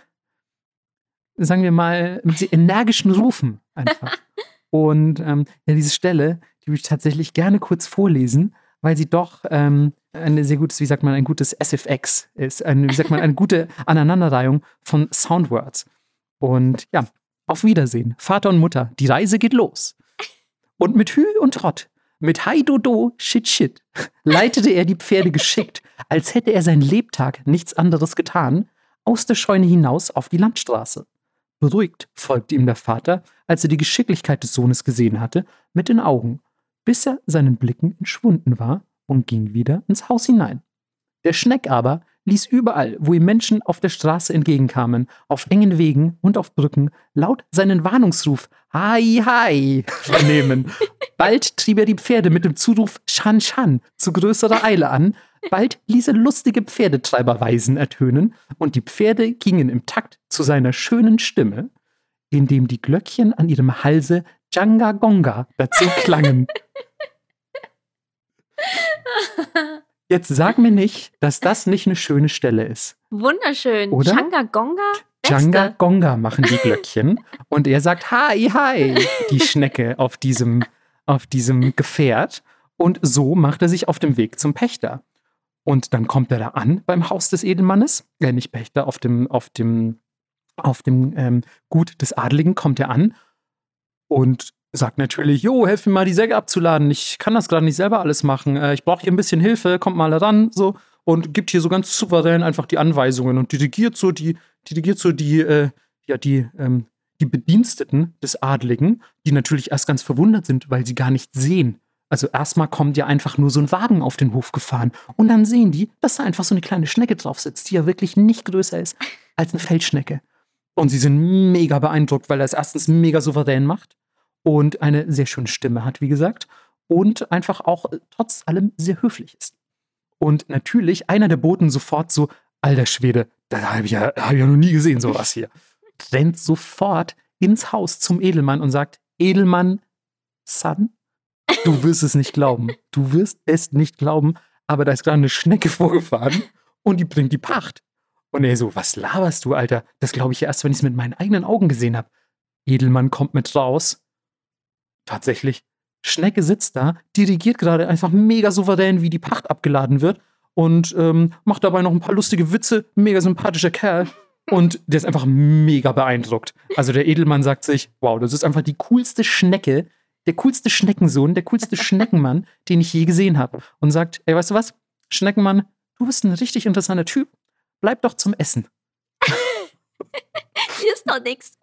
sagen wir mal, mit sehr energischen Rufen einfach. Und ähm, ja, diese Stelle, die würde ich tatsächlich gerne kurz vorlesen, weil sie doch ähm, eine sehr gutes, wie sagt man, ein gutes SFX ist. Eine, wie sagt man, eine gute Aneinanderreihung von Soundwords. Und ja, auf Wiedersehen, Vater und Mutter, die Reise geht los. Und mit Hü und Trott, mit Hi Dodo, Shit Shit, leitete er die Pferde geschickt, als hätte er sein Lebtag nichts anderes getan, aus der Scheune hinaus auf die Landstraße. Beruhigt folgte ihm der Vater, als er die Geschicklichkeit des Sohnes gesehen hatte, mit den Augen, bis er seinen Blicken entschwunden war und ging wieder ins Haus hinein. Der Schneck aber ließ überall, wo ihm Menschen auf der Straße entgegenkamen, auf engen Wegen und auf Brücken, laut seinen Warnungsruf Hi, hi vernehmen. Bald trieb er die Pferde mit dem Zuruf Shan Shan zu größerer Eile an, bald ließ er lustige Pferdetreiberweisen ertönen, und die Pferde gingen im Takt zu seiner schönen Stimme, indem die Glöckchen an ihrem Halse Janga Gonga dazu klangen. Jetzt sag mir nicht, dass das nicht eine schöne Stelle ist. Wunderschön. Oder? Changa Gonga. Changa Gonga machen die Glöckchen. und er sagt Hi, hi, die Schnecke auf diesem, auf diesem Gefährt. Und so macht er sich auf dem Weg zum Pächter. Und dann kommt er da an beim Haus des Edelmannes. Äh, nicht Pächter, auf dem, auf dem, auf dem ähm, Gut des Adligen kommt er an und sagt natürlich, jo, helf mir mal die Säge abzuladen. Ich kann das gerade nicht selber alles machen. Äh, ich brauche hier ein bisschen Hilfe, kommt mal ran, so. Und gibt hier so ganz souverän einfach die Anweisungen und dirigiert so die, dirigiert so die, äh, ja, die, ähm, die Bediensteten des Adligen, die natürlich erst ganz verwundert sind, weil sie gar nicht sehen. Also erstmal kommt ja einfach nur so ein Wagen auf den Hof gefahren und dann sehen die, dass da einfach so eine kleine Schnecke drauf sitzt, die ja wirklich nicht größer ist als eine Feldschnecke. Und sie sind mega beeindruckt, weil er es erstens mega souverän macht und eine sehr schöne Stimme hat, wie gesagt, und einfach auch äh, trotz allem sehr höflich ist. Und natürlich einer der Boten sofort so, alter Schwede, das habe ich, ja, hab ich ja noch nie gesehen, sowas hier. Rennt sofort ins Haus zum Edelmann und sagt, Edelmann, Son, du wirst es nicht glauben. Du wirst es nicht glauben, aber da ist gerade eine Schnecke vorgefahren und die bringt die Pacht. Und er so, was laberst du, Alter? Das glaube ich erst, wenn ich es mit meinen eigenen Augen gesehen habe. Edelmann kommt mit raus. Tatsächlich, Schnecke sitzt da, dirigiert gerade einfach mega souverän, wie die Pacht abgeladen wird und ähm, macht dabei noch ein paar lustige Witze. Mega sympathischer Kerl. Und der ist einfach mega beeindruckt. Also der Edelmann sagt sich, wow, das ist einfach die coolste Schnecke, der coolste Schneckensohn, der coolste Schneckenmann, den ich je gesehen habe. Und sagt, ey, weißt du was? Schneckenmann, du bist ein richtig interessanter Typ. Bleib doch zum Essen. Hier ist doch nichts.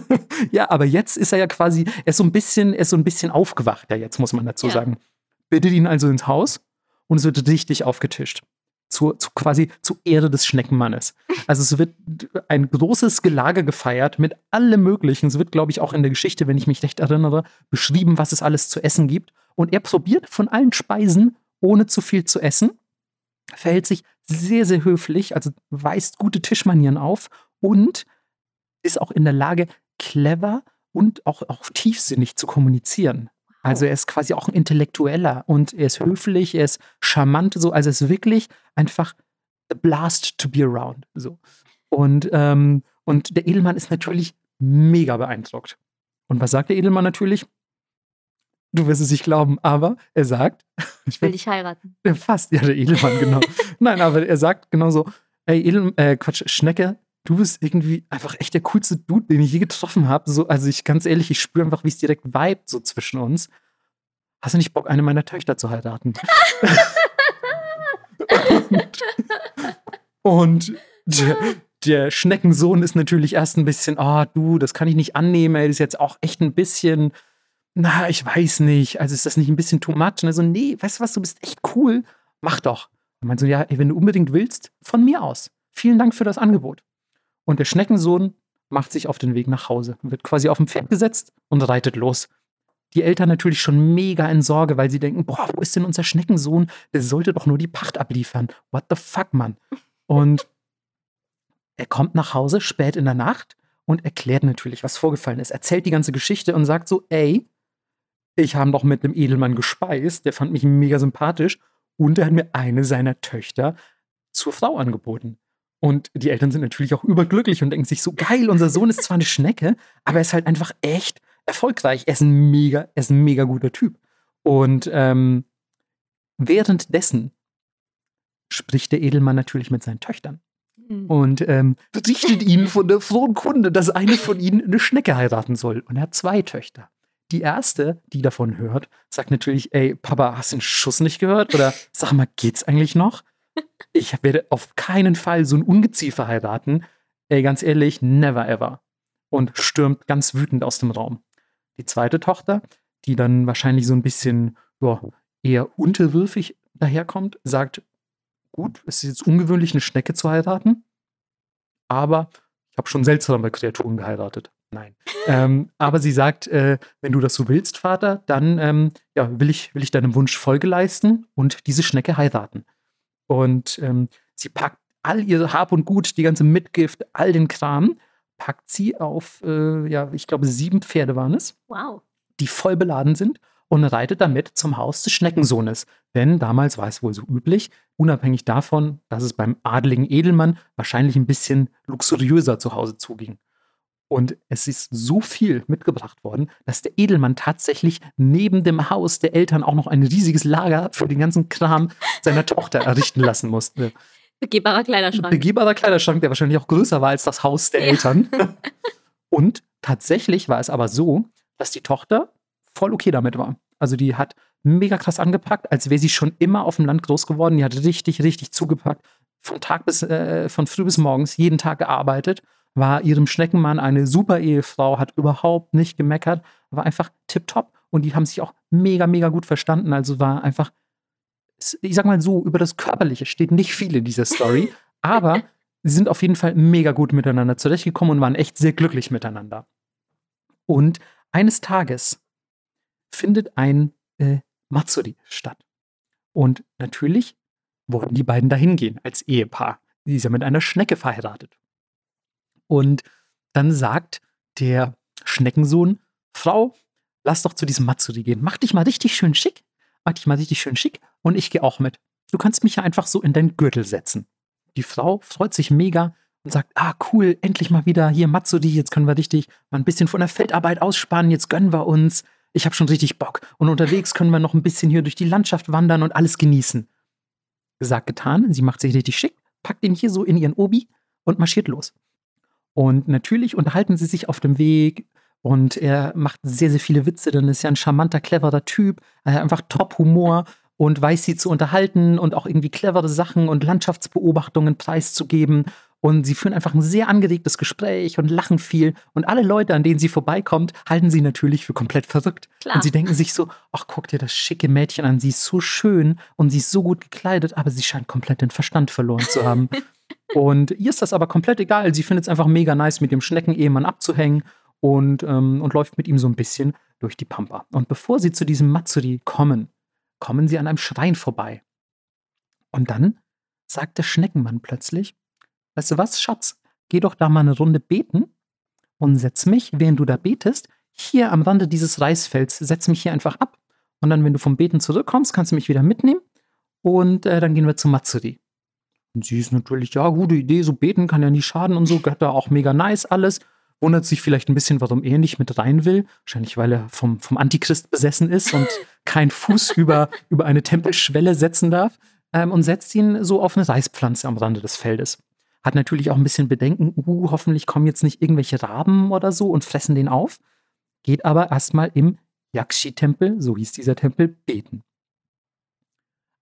ja, aber jetzt ist er ja quasi, er ist so ein bisschen, er ist so ein bisschen aufgewacht, ja, jetzt muss man dazu Ja. sagen. Bittet ihn also ins Haus und es wird richtig aufgetischt. Zu, zu quasi zur Ehre des Schneckenmannes. Also es wird ein großes Gelage gefeiert mit allem Möglichen. Es wird, glaube ich, auch in der Geschichte, wenn ich mich recht erinnere, beschrieben, was es alles zu essen gibt. Und er probiert von allen Speisen, ohne zu viel zu essen, verhält sich sehr, sehr höflich, also weist gute Tischmanieren auf und ist auch in der Lage, clever und auch, auch tiefsinnig zu kommunizieren. Also er ist quasi auch ein Intellektueller und er ist höflich, er ist charmant, so, also er ist wirklich einfach a blast to be around. So. Und, ähm, und der Edelmann ist natürlich mega beeindruckt. Und was sagt der Edelmann natürlich? Du wirst es nicht glauben, aber er sagt, Ich will dich heiraten. Fast, ja, der Edelmann, genau. Nein, aber er sagt genauso, ey, Edel, äh, Quatsch, Schnecke, du bist irgendwie einfach echt der coolste Dude, den ich je getroffen habe. So, also ich, ganz ehrlich, ich spüre einfach, wie es direkt vibet so zwischen uns. Hast du nicht Bock, eine meiner Töchter zu heiraten? und, und der, der Schneckensohn ist natürlich erst ein bisschen, ah, du, das kann ich nicht annehmen, ey, das ist jetzt auch echt ein bisschen, na, ich weiß nicht, also ist das nicht ein bisschen too much? Und er so, nee, weißt du was, du bist echt cool, mach doch. Und man so, ja, ey, wenn du unbedingt willst, von mir aus. Vielen Dank für das Angebot. Und der Schneckensohn macht sich auf den Weg nach Hause, wird quasi auf dem Pferd gesetzt und reitet los. Die Eltern natürlich schon mega in Sorge, weil sie denken, boah, wo ist denn unser Schneckensohn? Der sollte doch nur die Pacht abliefern. What the fuck, Mann? Und er kommt nach Hause spät in der Nacht und erklärt natürlich, was vorgefallen ist. Erzählt die ganze Geschichte und sagt so, ey, ich habe doch mit einem Edelmann gespeist, der fand mich mega sympathisch und er hat mir eine seiner Töchter zur Frau angeboten. Und die Eltern sind natürlich auch überglücklich und denken sich so, geil, unser Sohn ist zwar eine Schnecke, aber er ist halt einfach echt erfolgreich. Er ist ein mega, er ist ein mega guter Typ. Und ähm, währenddessen spricht der Edelmann natürlich mit seinen Töchtern Hm. und ähm, berichtet ihnen von der frohen Kunde, dass eine von ihnen eine Schnecke heiraten soll. Und er hat zwei Töchter. Die erste, die davon hört, sagt natürlich, ey, Papa, hast du den Schuss nicht gehört? Oder sag mal, geht's eigentlich noch? Ich werde auf keinen Fall so ein Ungeziefer heiraten. Ey, ganz ehrlich, never ever. Und stürmt ganz wütend aus dem Raum. Die zweite Tochter, die dann wahrscheinlich so ein bisschen ja, eher unterwürfig daherkommt, sagt, gut, es ist jetzt ungewöhnlich, eine Schnecke zu heiraten, aber ich habe schon seltsame Kreaturen geheiratet. Nein. ähm, aber sie sagt, äh, wenn du das so willst, Vater, dann ähm, ja, will, ich, will ich deinem Wunsch Folge leisten und diese Schnecke heiraten. Und ähm, sie packt all ihr Hab und Gut, die ganze Mitgift, all den Kram, packt sie auf, äh, ja, ich glaube, sieben Pferde waren es Wow. die voll beladen sind und reitet damit zum Haus des Schneckensohnes. Denn damals war es wohl so üblich, unabhängig davon, dass es beim adeligen Edelmann wahrscheinlich ein bisschen luxuriöser zu Hause zuging. Und es ist so viel mitgebracht worden, dass der Edelmann tatsächlich neben dem Haus der Eltern auch noch ein riesiges Lager für den ganzen Kram seiner Tochter errichten lassen musste. Begehbarer Kleiderschrank. Begehbarer Kleiderschrank, der wahrscheinlich auch größer war als das Haus der Ja. Eltern. Und tatsächlich war es aber so, dass die Tochter voll okay damit war. Also die hat mega krass angepackt, als wäre sie schon immer auf dem Land groß geworden. Die hat richtig, richtig zugepackt. Von Tag bis, äh, von früh bis morgens, jeden Tag gearbeitet, war ihrem Schneckenmann eine super Ehefrau, hat überhaupt nicht gemeckert, war einfach tipptopp. Und die haben sich auch mega, mega gut verstanden. Also war einfach, ich sag mal so, über das Körperliche steht nicht viel in dieser Story, aber sie sind auf jeden Fall mega gut miteinander zurechtgekommen und waren echt sehr glücklich miteinander. Und eines Tages findet ein äh, Matsuri statt. Und natürlich wollten die beiden dahin gehen als Ehepaar. Die ist ja mit einer Schnecke verheiratet. Und dann sagt der Schneckensohn, Frau, lass doch zu diesem Matsuri gehen. Mach dich mal richtig schön schick. Mach dich mal richtig schön schick und ich gehe auch mit. Du kannst mich ja einfach so in deinen Gürtel setzen. die Frau freut sich mega und sagt, ah cool, endlich mal wieder hier Matsuri, jetzt können wir richtig mal ein bisschen von der Feldarbeit ausspannen, jetzt gönnen wir uns. Ich habe schon richtig Bock. Und unterwegs können wir noch ein bisschen hier durch die Landschaft wandern und alles genießen. Gesagt, getan. Sie macht sich richtig schick, packt ihn hier so in ihren Obi und marschiert los. Und natürlich unterhalten sie sich auf dem Weg und er macht sehr, sehr viele Witze, denn ist ja ein charmanter, cleverer Typ, er hat einfach Top-Humor und weiß sie zu unterhalten und auch irgendwie clevere Sachen und Landschaftsbeobachtungen preiszugeben. Und sie führen einfach ein sehr angeregtes Gespräch und lachen viel. Und alle Leute, an denen sie vorbeikommt, halten sie natürlich für komplett verrückt. Klar. Und sie denken sich so, ach, guck dir das schicke Mädchen an, sie ist so schön und sie ist so gut gekleidet, aber sie scheint komplett den Verstand verloren zu haben. und ihr ist das aber komplett egal. Sie findet es einfach mega nice, mit dem Schnecken-Ehemann abzuhängen und, ähm, und läuft mit ihm so ein bisschen durch die Pampa. Und bevor sie zu diesem Matsuri kommen, kommen sie an einem Schrein vorbei. Und dann sagt der Schneckenmann plötzlich, weißt du was, Schatz, geh doch da mal eine Runde beten und setz mich, während du da betest, hier am Rande dieses Reisfelds, setz mich hier einfach ab. Und dann, wenn du vom Beten zurückkommst, kannst du mich wieder mitnehmen und äh, dann gehen wir zu Matsuri. Und sie ist natürlich, ja, gute Idee, so beten kann ja nie schaden und so, gehört da auch mega nice alles wundert sich vielleicht ein bisschen, warum er nicht mit rein will. Wahrscheinlich, weil er vom, vom Antichrist besessen ist und keinen Fuß über, über eine Tempelschwelle setzen darf. Ähm, und setzt ihn so auf eine Reispflanze am Rande des Feldes. Hat natürlich auch ein bisschen Bedenken, uh, hoffentlich kommen jetzt nicht irgendwelche Raben oder so und fressen den auf. Geht aber erstmal im Yakshi-Tempel, so hieß dieser Tempel, beten.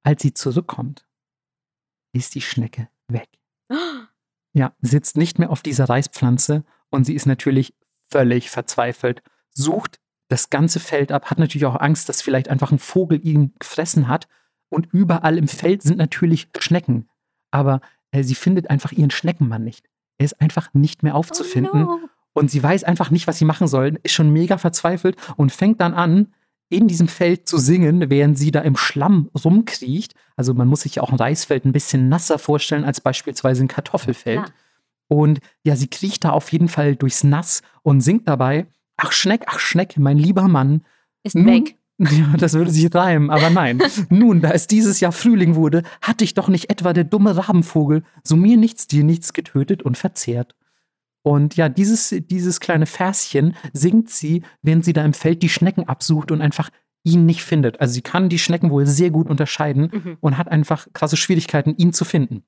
Als sie zurückkommt, ist die Schnecke weg. Ja, sitzt nicht mehr auf dieser Reispflanze und sie ist natürlich völlig verzweifelt, sucht das ganze Feld ab, hat natürlich auch Angst, dass vielleicht einfach ein Vogel ihn gefressen hat. Und überall im Feld sind natürlich Schnecken. Aber äh, sie findet einfach ihren Schneckenmann nicht. Er ist einfach nicht mehr aufzufinden. Oh no. Und sie weiß einfach nicht, was sie machen soll, ist schon mega verzweifelt und fängt dann an, in diesem Feld zu singen, während sie da im Schlamm rumkriecht. Also man muss sich ja auch ein Reisfeld ein bisschen nasser vorstellen als beispielsweise ein Kartoffelfeld. Ja. Und ja, sie kriecht da auf jeden Fall durchs Nass und singt dabei: Ach Schneck, ach Schneck, mein lieber Mann. Ist nun, weg. Ja, das würde sich reimen, aber nein. Nun, da es dieses Jahr Frühling wurde, hatte ich doch nicht etwa der dumme Rabenvogel so mir nichts, dir nichts getötet und verzehrt. Und ja, dieses, dieses kleine Verschen singt sie, während sie da im Feld die Schnecken absucht und einfach ihn nicht findet. Also sie kann die Schnecken wohl sehr gut unterscheiden mhm. und hat einfach krasse Schwierigkeiten, ihn zu finden.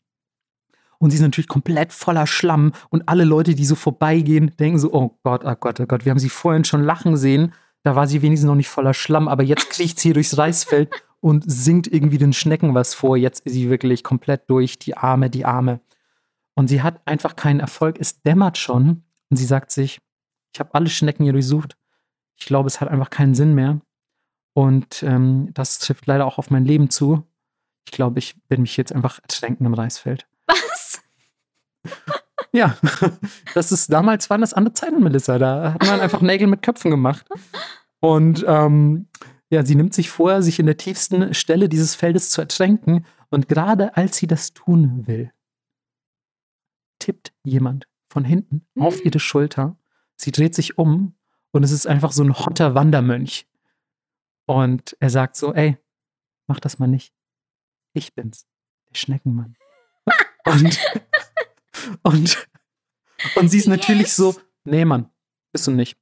Und sie ist natürlich komplett voller Schlamm. Und alle Leute, die so vorbeigehen, denken so: Oh Gott, oh Gott, oh Gott, wir haben sie vorhin schon lachen sehen. Da war sie wenigstens noch nicht voller Schlamm, aber jetzt kriecht sie hier durchs Reisfeld und singt irgendwie den Schnecken was vor. Jetzt ist sie wirklich komplett durch, die Arme, die Arme. Und sie hat einfach keinen Erfolg. Es dämmert schon. Und sie sagt sich: Ich habe alle Schnecken hier durchsucht. Ich glaube, es hat einfach keinen Sinn mehr. Und ähm, das trifft leider auch auf mein Leben zu. Ich glaube, ich werde mich jetzt einfach ertränken im Reisfeld. Ja, das ist damals waren das andere Zeiten, Melissa. Da hat man einfach Nägel mit Köpfen gemacht. Und ähm, ja, sie nimmt sich vor, sich in der tiefsten Stelle dieses Feldes zu ertränken. Und gerade als sie das tun will, tippt jemand von hinten mhm. auf ihre Schulter. Sie dreht sich um und es ist einfach so ein hotter Wandermönch. Und er sagt so: Ey, mach das mal nicht. Ich bin's, der Schneckenmann. und und, und sie ist natürlich yes. so, nee, Mann, bist du nicht.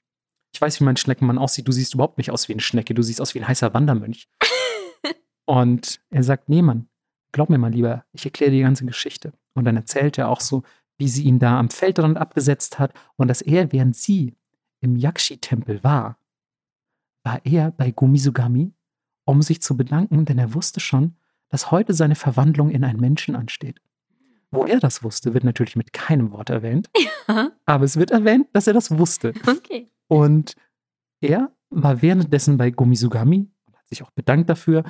Ich weiß, wie mein Schneckenmann aussieht. Du siehst überhaupt nicht aus wie eine Schnecke. Du siehst aus wie ein heißer Wandermönch. und er sagt, nee, Mann, glaub mir mal lieber, ich erkläre dir die ganze Geschichte. Und dann erzählt er auch so, wie sie ihn da am Feldrand abgesetzt hat und dass er, während sie im Yakshi-Tempel war, war er bei Gumisugami, um sich zu bedanken, denn er wusste schon, dass heute seine Verwandlung in einen Menschen ansteht. Wo er das wusste, wird natürlich mit keinem Wort erwähnt. Ja. Aber es wird erwähnt, dass er das wusste. Okay. Und er war währenddessen bei Gomisugami und hat sich auch bedankt dafür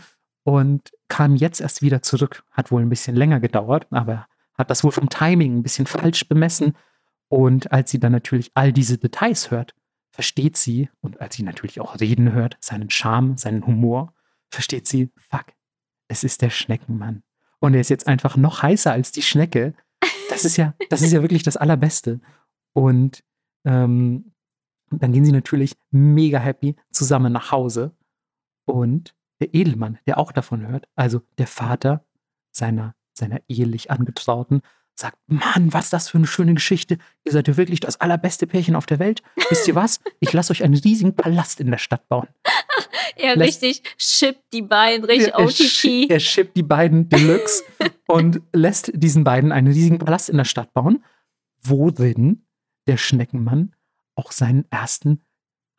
und kam jetzt erst wieder zurück. Hat wohl ein bisschen länger gedauert, aber hat das wohl vom Timing ein bisschen falsch bemessen. Und als sie dann natürlich all diese Details hört, versteht sie, und als sie natürlich auch reden hört, seinen Charme, seinen Humor, versteht sie, fuck, es ist der Schneckenmann und er ist jetzt einfach noch heißer als die Schnecke. Das ist ja, das ist ja wirklich das Allerbeste. Und ähm, dann gehen sie natürlich mega happy zusammen nach Hause. Und der Edelmann, der auch davon hört, also der Vater seiner, seiner ehelich Angetrauten, sagt, Mann, was das für eine schöne Geschichte. Ihr seid ja wirklich das allerbeste Pärchen auf der Welt. Wisst ihr was? Ich lasse euch einen riesigen Palast in der Stadt bauen. Er Lässt- richtig schippt die beiden, richtig er, OTT. er schippt die beiden Deluxe und lässt diesen beiden einen riesigen Palast in der Stadt bauen, worin der Schneckenmann auch seinen ersten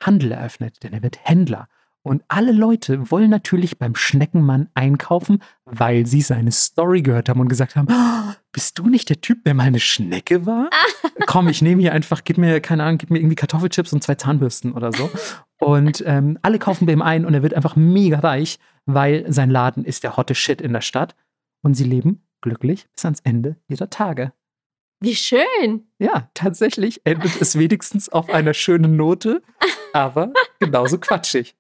Handel eröffnet, denn er wird Händler. Und alle Leute wollen natürlich beim Schneckenmann einkaufen, weil sie seine Story gehört haben und gesagt haben, "Ah, bist du nicht der Typ, der mal eine Schnecke war? Komm, ich nehme hier einfach, gib mir, keine Ahnung, gib mir irgendwie Kartoffelchips und zwei Zahnbürsten oder so. Und ähm, alle kaufen bei ihm ein und er wird einfach mega reich, weil sein Laden ist der hotte Shit in der Stadt. Und sie leben glücklich bis ans Ende ihrer Tage. Wie schön. Ja, tatsächlich endet es wenigstens auf einer schönen Note, aber genauso quatschig.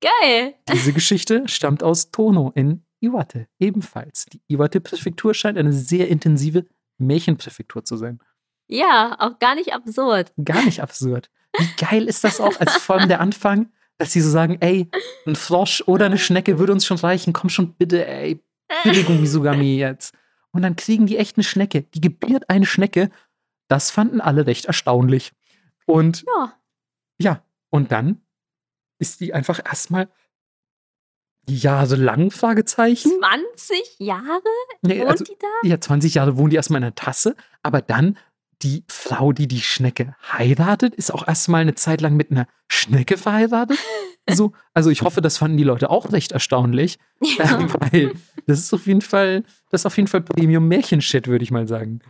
Geil. Diese Geschichte stammt aus Tono in Iwate ebenfalls. Die Iwate-Präfektur scheint eine sehr intensive Märchenpräfektur zu sein. Ja, auch gar nicht absurd. Gar nicht absurd. Wie geil ist das auch als vor allem der Anfang, dass sie so sagen, ey, ein Frosch oder eine Schnecke würde uns schon reichen. Komm schon bitte, ey, Billigung Misugami jetzt. Und dann kriegen die echt eine Schnecke. Die gebiert eine Schnecke. Das fanden alle recht erstaunlich. Und Ja. ja, und dann ist die einfach erstmal jahrelang Fragezeichen. 20 Jahre Nee, wohnt also, die da? ja, 20 Jahre wohnen die erstmal in einer Tasse, aber dann die Frau, die die Schnecke heiratet, ist auch erstmal eine Zeit lang mit einer Schnecke verheiratet. So, also ich hoffe, das fanden die Leute auch recht erstaunlich, Ja. ähm, weil das ist auf jeden Fall, das ist auf jeden Fall Premium-Märchen-Shit, würde ich mal sagen.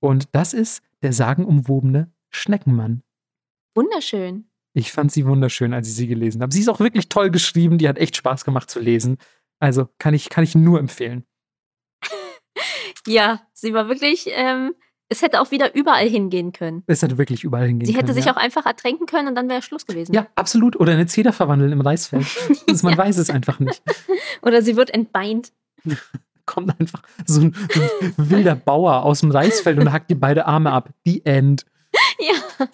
Und das ist der sagenumwobene Schneckenmann. Wunderschön. Ich fand sie wunderschön, als ich sie gelesen habe. Sie ist auch wirklich toll geschrieben, die hat echt Spaß gemacht zu lesen. Also kann ich, kann ich nur empfehlen. Ja, sie war wirklich, ähm, es hätte auch wieder überall hingehen können. Es hätte wirklich überall hingehen Sie hätte können, sich ja. auch einfach ertränken können und dann wäre Schluss gewesen. Ja, absolut. Oder eine Zeder verwandeln im Reisfeld. Das, man Ja. weiß es einfach nicht. Oder sie wird entbeint. Kommt einfach so ein, so ein wilder Bauer aus dem Reisfeld und hackt dir beide Arme ab. The End. Ja,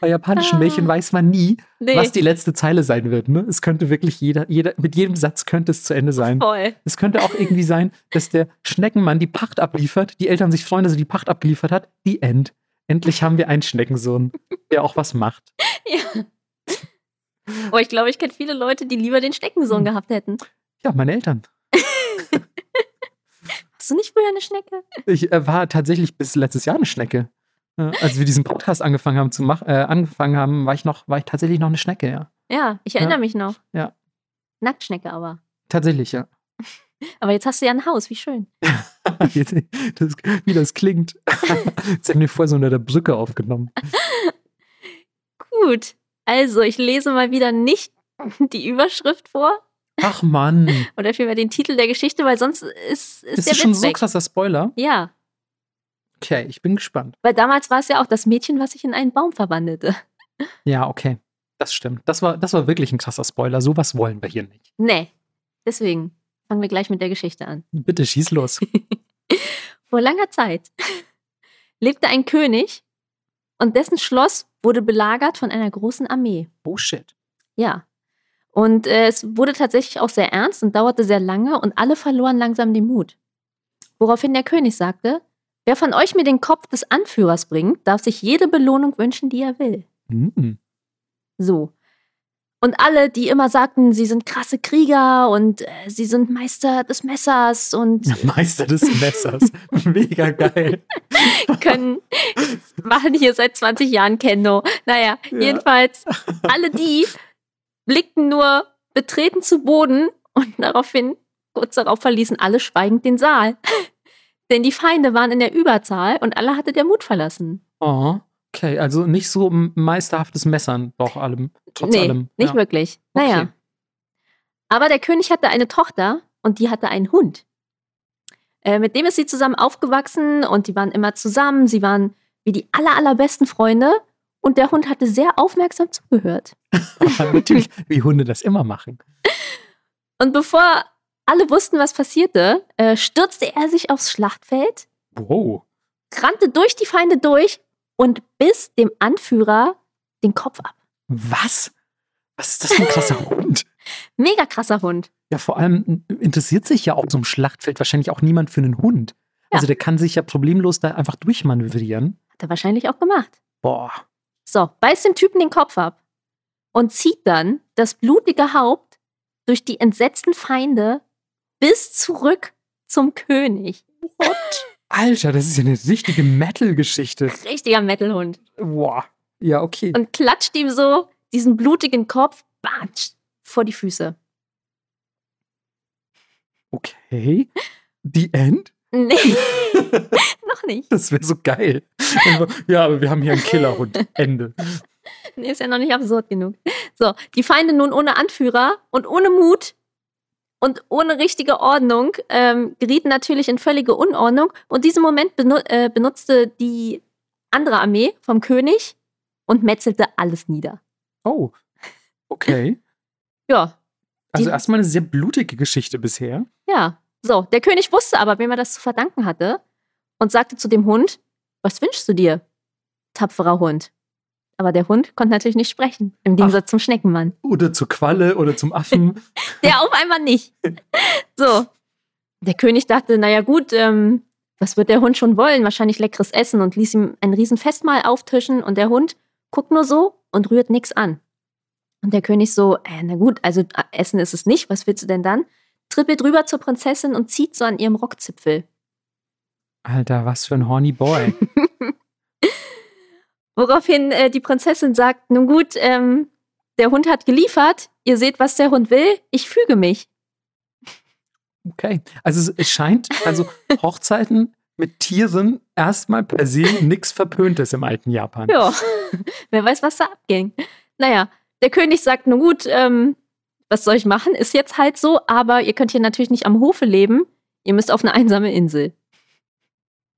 Bei japanischen Ah. Märchen weiß man nie, nee, was die letzte Zeile sein wird. Ne? Es könnte wirklich jeder, jeder, mit jedem Satz könnte es zu Ende sein. voll. Es könnte auch irgendwie sein, dass der Schneckenmann die Pacht abliefert, die Eltern sich freuen, dass er die Pacht abgeliefert hat. The End. Endlich haben wir einen Schneckensohn, der auch was macht. Ja. Oh, ich glaube, ich kenne viele Leute, die lieber den Steckensohn Hm. gehabt hätten. Ja, meine Eltern. Hast du nicht früher eine Schnecke? Ich äh, war tatsächlich bis letztes Jahr eine Schnecke. Als wir diesen Podcast angefangen haben zu machen, äh, angefangen haben, war ich noch, war ich tatsächlich noch eine Schnecke, ja. Ja, ich erinnere Ja. mich noch. Ja. Nacktschnecke aber. Tatsächlich, ja. Aber jetzt hast du ja ein Haus, wie schön. Jetzt, das, wie das klingt. Jetzt haben wir vorher so unter der Brücke aufgenommen. Gut. Also, ich lese mal wieder nicht die Überschrift vor Ach Mann. oder vielmehr den Titel der Geschichte, weil sonst ist, ist, Ist der das schon Witz so weg. krasser Spoiler? Ja, Okay, ich bin gespannt. weil damals war es ja auch das Mädchen, was sich in einen Baum verwandelte. Ja, okay. Das stimmt. Das war, das war wirklich ein krasser Spoiler. Sowas wollen wir hier nicht. Nee. Deswegen fangen wir gleich mit der Geschichte an. Bitte schieß los. Vor langer Zeit lebte ein König und dessen Schloss wurde belagert von einer großen Armee. Oh shit. Ja. Und äh, es wurde tatsächlich auch sehr ernst und dauerte sehr lange und alle verloren langsam den Mut. Woraufhin der König sagte, wer von euch mir den Kopf des Anführers bringt, darf sich jede Belohnung wünschen, die er will. Mhm. So. Und alle, die immer sagten, sie sind krasse Krieger und äh, sie sind Meister des Messers und Meister des Messers. Mega geil. können, machen hier seit 20 Jahren Kendo. Naja, Ja. jedenfalls, alle die blickten nur betreten zu Boden und daraufhin, kurz darauf verließen alle schweigend den Saal. Denn die Feinde waren in der Überzahl und alle hatte der Mut verlassen. Oh, okay. Also nicht so meisterhaftes Messern, doch allem, trotz nee, allem. nicht ja. wirklich. Okay. Naja. Aber der König hatte eine Tochter und die hatte einen Hund. Äh, mit dem ist sie zusammen aufgewachsen und die waren immer zusammen. Sie waren wie die aller, allerbesten Freunde und der Hund hatte sehr aufmerksam zugehört. Natürlich, wie Hunde das immer machen. Und bevor alle wussten, was passierte, äh, stürzte er sich aufs Schlachtfeld, Wow. rannte durch die Feinde durch und biss dem Anführer den Kopf ab. Was? Was ist das für ein krasser Hund? Mega krasser Hund. Ja, vor allem interessiert sich ja auf so einem Schlachtfeld wahrscheinlich auch niemand für einen Hund. Also der kann sich ja problemlos da einfach durchmanövrieren. Hat er wahrscheinlich auch gemacht. Boah. So, beißt dem Typen den Kopf ab und zieht dann das blutige Haupt durch die entsetzten Feinde bis zurück zum König. What? Alter, das ist ja eine richtige Metal-Geschichte. Richtiger Metalhund. Boah. Ja, okay. Und klatscht ihm so diesen blutigen Kopf batsch, vor die Füße. Okay. The End? Nee, noch nicht. Das wäre so geil. ja, aber wir haben hier einen Killerhund. Ende. Nee, ist ja noch nicht absurd genug. So, die Feinde nun ohne Anführer und ohne Mut und ohne richtige Ordnung ähm, gerieten natürlich in völlige Unordnung. Und diesen Moment benu äh, benutzte die andere Armee vom König und metzelte alles nieder. Oh, okay. Ja. Also erstmal eine sehr blutige Geschichte bisher. Ja. So, der König wusste aber, wem er das zu verdanken hatte und sagte zu dem Hund: Was wünschst du dir, tapferer Hund? Aber der Hund konnte natürlich nicht sprechen, im Gegensatz zum Schneckenmann. Oder zur Qualle oder zum Affen. Der auf einmal nicht. So. Der König dachte, naja gut, ähm, was wird der Hund schon wollen? Wahrscheinlich leckeres Essen und ließ ihm ein riesen Festmahl auftischen und der Hund guckt nur so und rührt nichts an. Und der König so, äh, na gut, also äh, Essen ist es nicht, was willst du denn dann? Trippelt rüber zur Prinzessin und zieht so an ihrem Rockzipfel. Alter, was für ein horny Boy. Woraufhin äh, die Prinzessin sagt, nun gut, ähm, der Hund hat geliefert, ihr seht, was der Hund will, ich füge mich. Okay. Also es- scheint, also Hochzeiten mit Tieren erstmal per se nichts Verpöntes im alten Japan. Ja, wer weiß, was da abging. Naja, der König sagt, nun gut, ähm, was soll ich machen? Ist jetzt halt so, aber ihr könnt hier natürlich nicht am Hofe leben. Ihr müsst auf eine einsame Insel.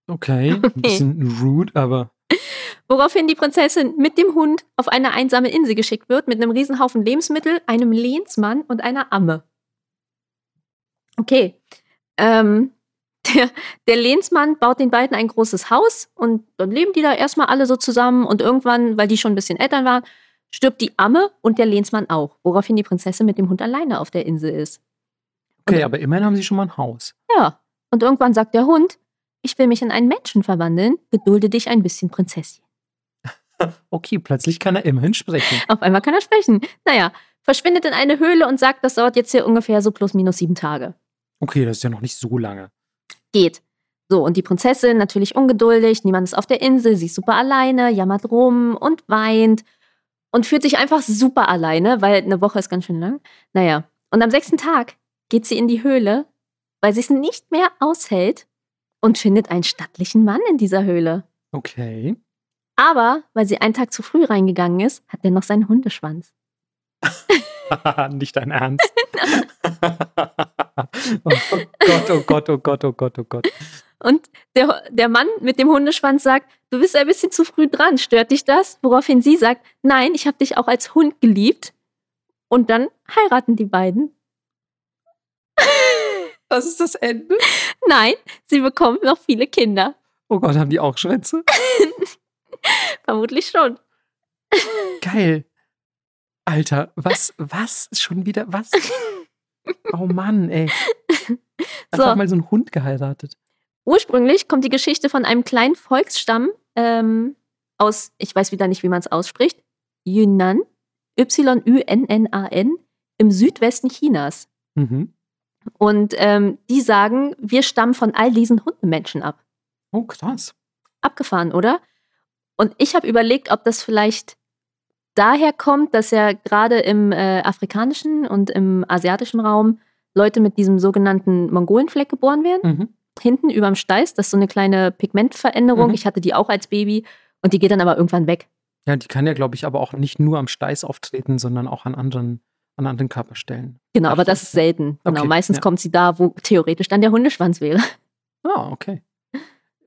Okay, ein bisschen rude, aber Woraufhin die Prinzessin mit dem Hund auf eine einsame Insel geschickt wird, mit einem Riesenhaufen Lebensmittel, einem Lehnsmann und einer Amme. Okay. Ähm, der, der Lehnsmann baut den beiden ein großes Haus und dann leben die da erstmal alle so zusammen und irgendwann, weil die schon ein bisschen Eltern waren, stirbt die Amme und der Lehnsmann auch, woraufhin die Prinzessin mit dem Hund alleine auf der Insel ist. okay, aber immerhin haben sie schon mal ein Haus. Ja, und irgendwann sagt der Hund, ich will mich in einen Menschen verwandeln, gedulde dich ein bisschen, Prinzessin. Okay, plötzlich kann er immerhin sprechen. Auf einmal kann er sprechen. Naja, verschwindet in eine Höhle und sagt, das dauert jetzt hier ungefähr so plus minus sieben Tage. Okay, das ist ja noch nicht so lange. Geht. So, und die Prinzessin natürlich ungeduldig, niemand ist auf der Insel, sie ist super alleine, jammert rum und weint und fühlt sich einfach super alleine, weil eine Woche ist ganz schön lang. Naja, und am sechsten Tag geht sie in die Höhle, weil sie es nicht mehr aushält und findet einen stattlichen Mann in dieser Höhle. Okay. Aber weil sie einen Tag zu früh reingegangen ist, hat er noch seinen Hundeschwanz. nicht dein Ernst. oh Gott, oh Gott, oh Gott, oh Gott, oh Gott. Und der, der Mann mit dem Hundeschwanz sagt, du bist ein bisschen zu früh dran, stört dich das? Woraufhin sie sagt, nein, ich habe dich auch als Hund geliebt. Und dann heiraten die beiden. Was ist das Ende? Nein, sie bekommen noch viele Kinder. Oh Gott, haben die auch Schwänze? Vermutlich schon. Geil. Alter, was, was? Schon wieder, was? Oh Mann, ey. Einfach So. mal so einen Hund geheiratet. Ursprünglich kommt die Geschichte von einem kleinen Volksstamm ähm, aus, ich weiß wieder nicht, wie man es ausspricht, Yunnan, Y-U-N-N-A-N, im Südwesten Chinas. Mhm. Und ähm, die sagen, wir stammen von all diesen Hundemenschen ab. Oh, krass. Abgefahren, oder? Und ich habe überlegt, ob das vielleicht daher kommt, dass ja gerade im äh, afrikanischen und im asiatischen Raum Leute mit diesem sogenannten Mongolenfleck geboren werden. Mhm. Hinten überm Steiß, das ist so eine kleine Pigmentveränderung. Mhm. Ich hatte die auch als Baby und die geht dann aber irgendwann weg. Ja, die kann ja, glaube ich, aber auch nicht nur am Steiß auftreten, sondern auch an anderen, an anderen Körperstellen. Genau, aber das ist selten. Genau, Okay, meistens ja. kommt sie da, wo theoretisch dann der Hundeschwanz wäre. Ah, okay.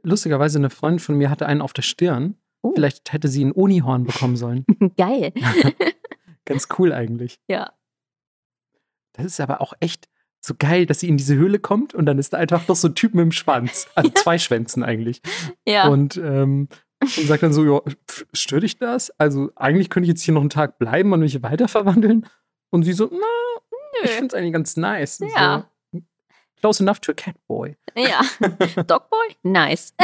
Lustigerweise, eine Freundin von mir hatte einen auf der Stirn. Oh. Vielleicht hätte sie ein Unihorn bekommen sollen. Geil. Ganz cool eigentlich. Ja. Das ist aber auch echt so geil, dass sie in diese Höhle kommt und dann ist da einfach noch so ein Typ mit dem Schwanz. Also zwei Schwänzen eigentlich. Ja. Und, ähm, und sagt dann so, ja, stört dich das? Also eigentlich könnte ich jetzt hier noch einen Tag bleiben und mich weiter verwandeln. Und sie so, na, ich finde es eigentlich ganz nice. Ja. So, Close enough to a Catboy. Ja. Dogboy? Nice.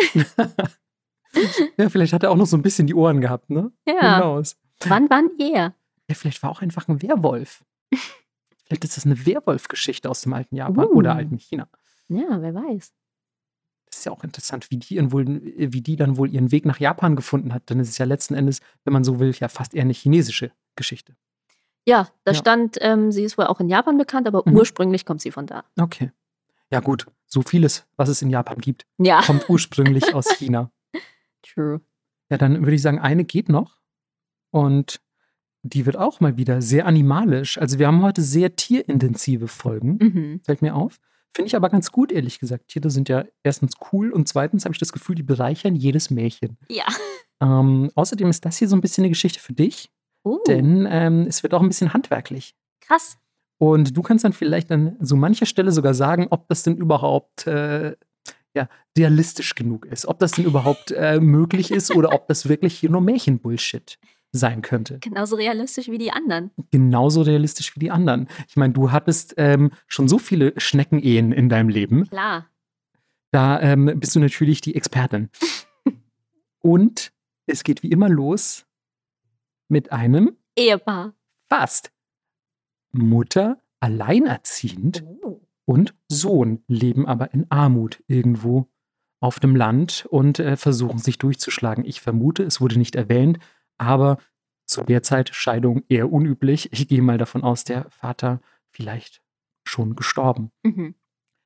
Ja, vielleicht hat er auch noch so ein bisschen die Ohren gehabt, ne? Ja. knows? Wann, wann er? Ja, vielleicht war auch einfach ein Werwolf. vielleicht ist das eine Werwolf-Geschichte aus dem alten Japan Uh. oder alten China. Ja, wer weiß. Das ist ja auch interessant, wie die, wohl, wie die dann wohl ihren Weg nach Japan gefunden hat. Dann ist es ja letzten Endes, wenn man so will, ja fast eher eine chinesische Geschichte. Ja, da Ja. stand, ähm, sie ist wohl auch in Japan bekannt, aber Mhm. ursprünglich kommt sie von da. Okay. Ja, gut. So vieles, was es in Japan gibt, Ja, kommt ursprünglich aus China. true. Ja, dann würde ich sagen, eine geht noch. Und die wird auch mal wieder sehr animalisch. Also wir haben heute sehr tierintensive Folgen, Mhm. fällt mir auf. Finde ich aber ganz gut, ehrlich gesagt. Tiere sind ja erstens cool und zweitens habe ich das Gefühl, die bereichern jedes Märchen. Ja. Ähm, außerdem ist das hier so ein bisschen eine Geschichte für dich, Oh, denn ähm, es wird auch ein bisschen handwerklich. krass. Und du kannst dann vielleicht an so mancher Stelle sogar sagen, ob das denn überhaupt äh, ja, realistisch genug ist. Ob das denn überhaupt äh, möglich ist oder ob das wirklich hier nur Märchenbullshit sein könnte. Genauso realistisch wie die anderen. Genauso realistisch wie die anderen. Ich meine, du hattest ähm, schon so viele Schneckenehen in deinem Leben. Klar. Da ähm, bist du natürlich die Expertin. Und es geht wie immer los mit einem Ehepaar. fast Mutter alleinerziehend Oh. und Sohn leben aber in Armut irgendwo auf dem Land und äh, versuchen sich durchzuschlagen. Ich vermute, es wurde nicht erwähnt, aber zu der Zeit Scheidung eher unüblich. Ich gehe mal davon aus, der Vater vielleicht schon gestorben. Mhm.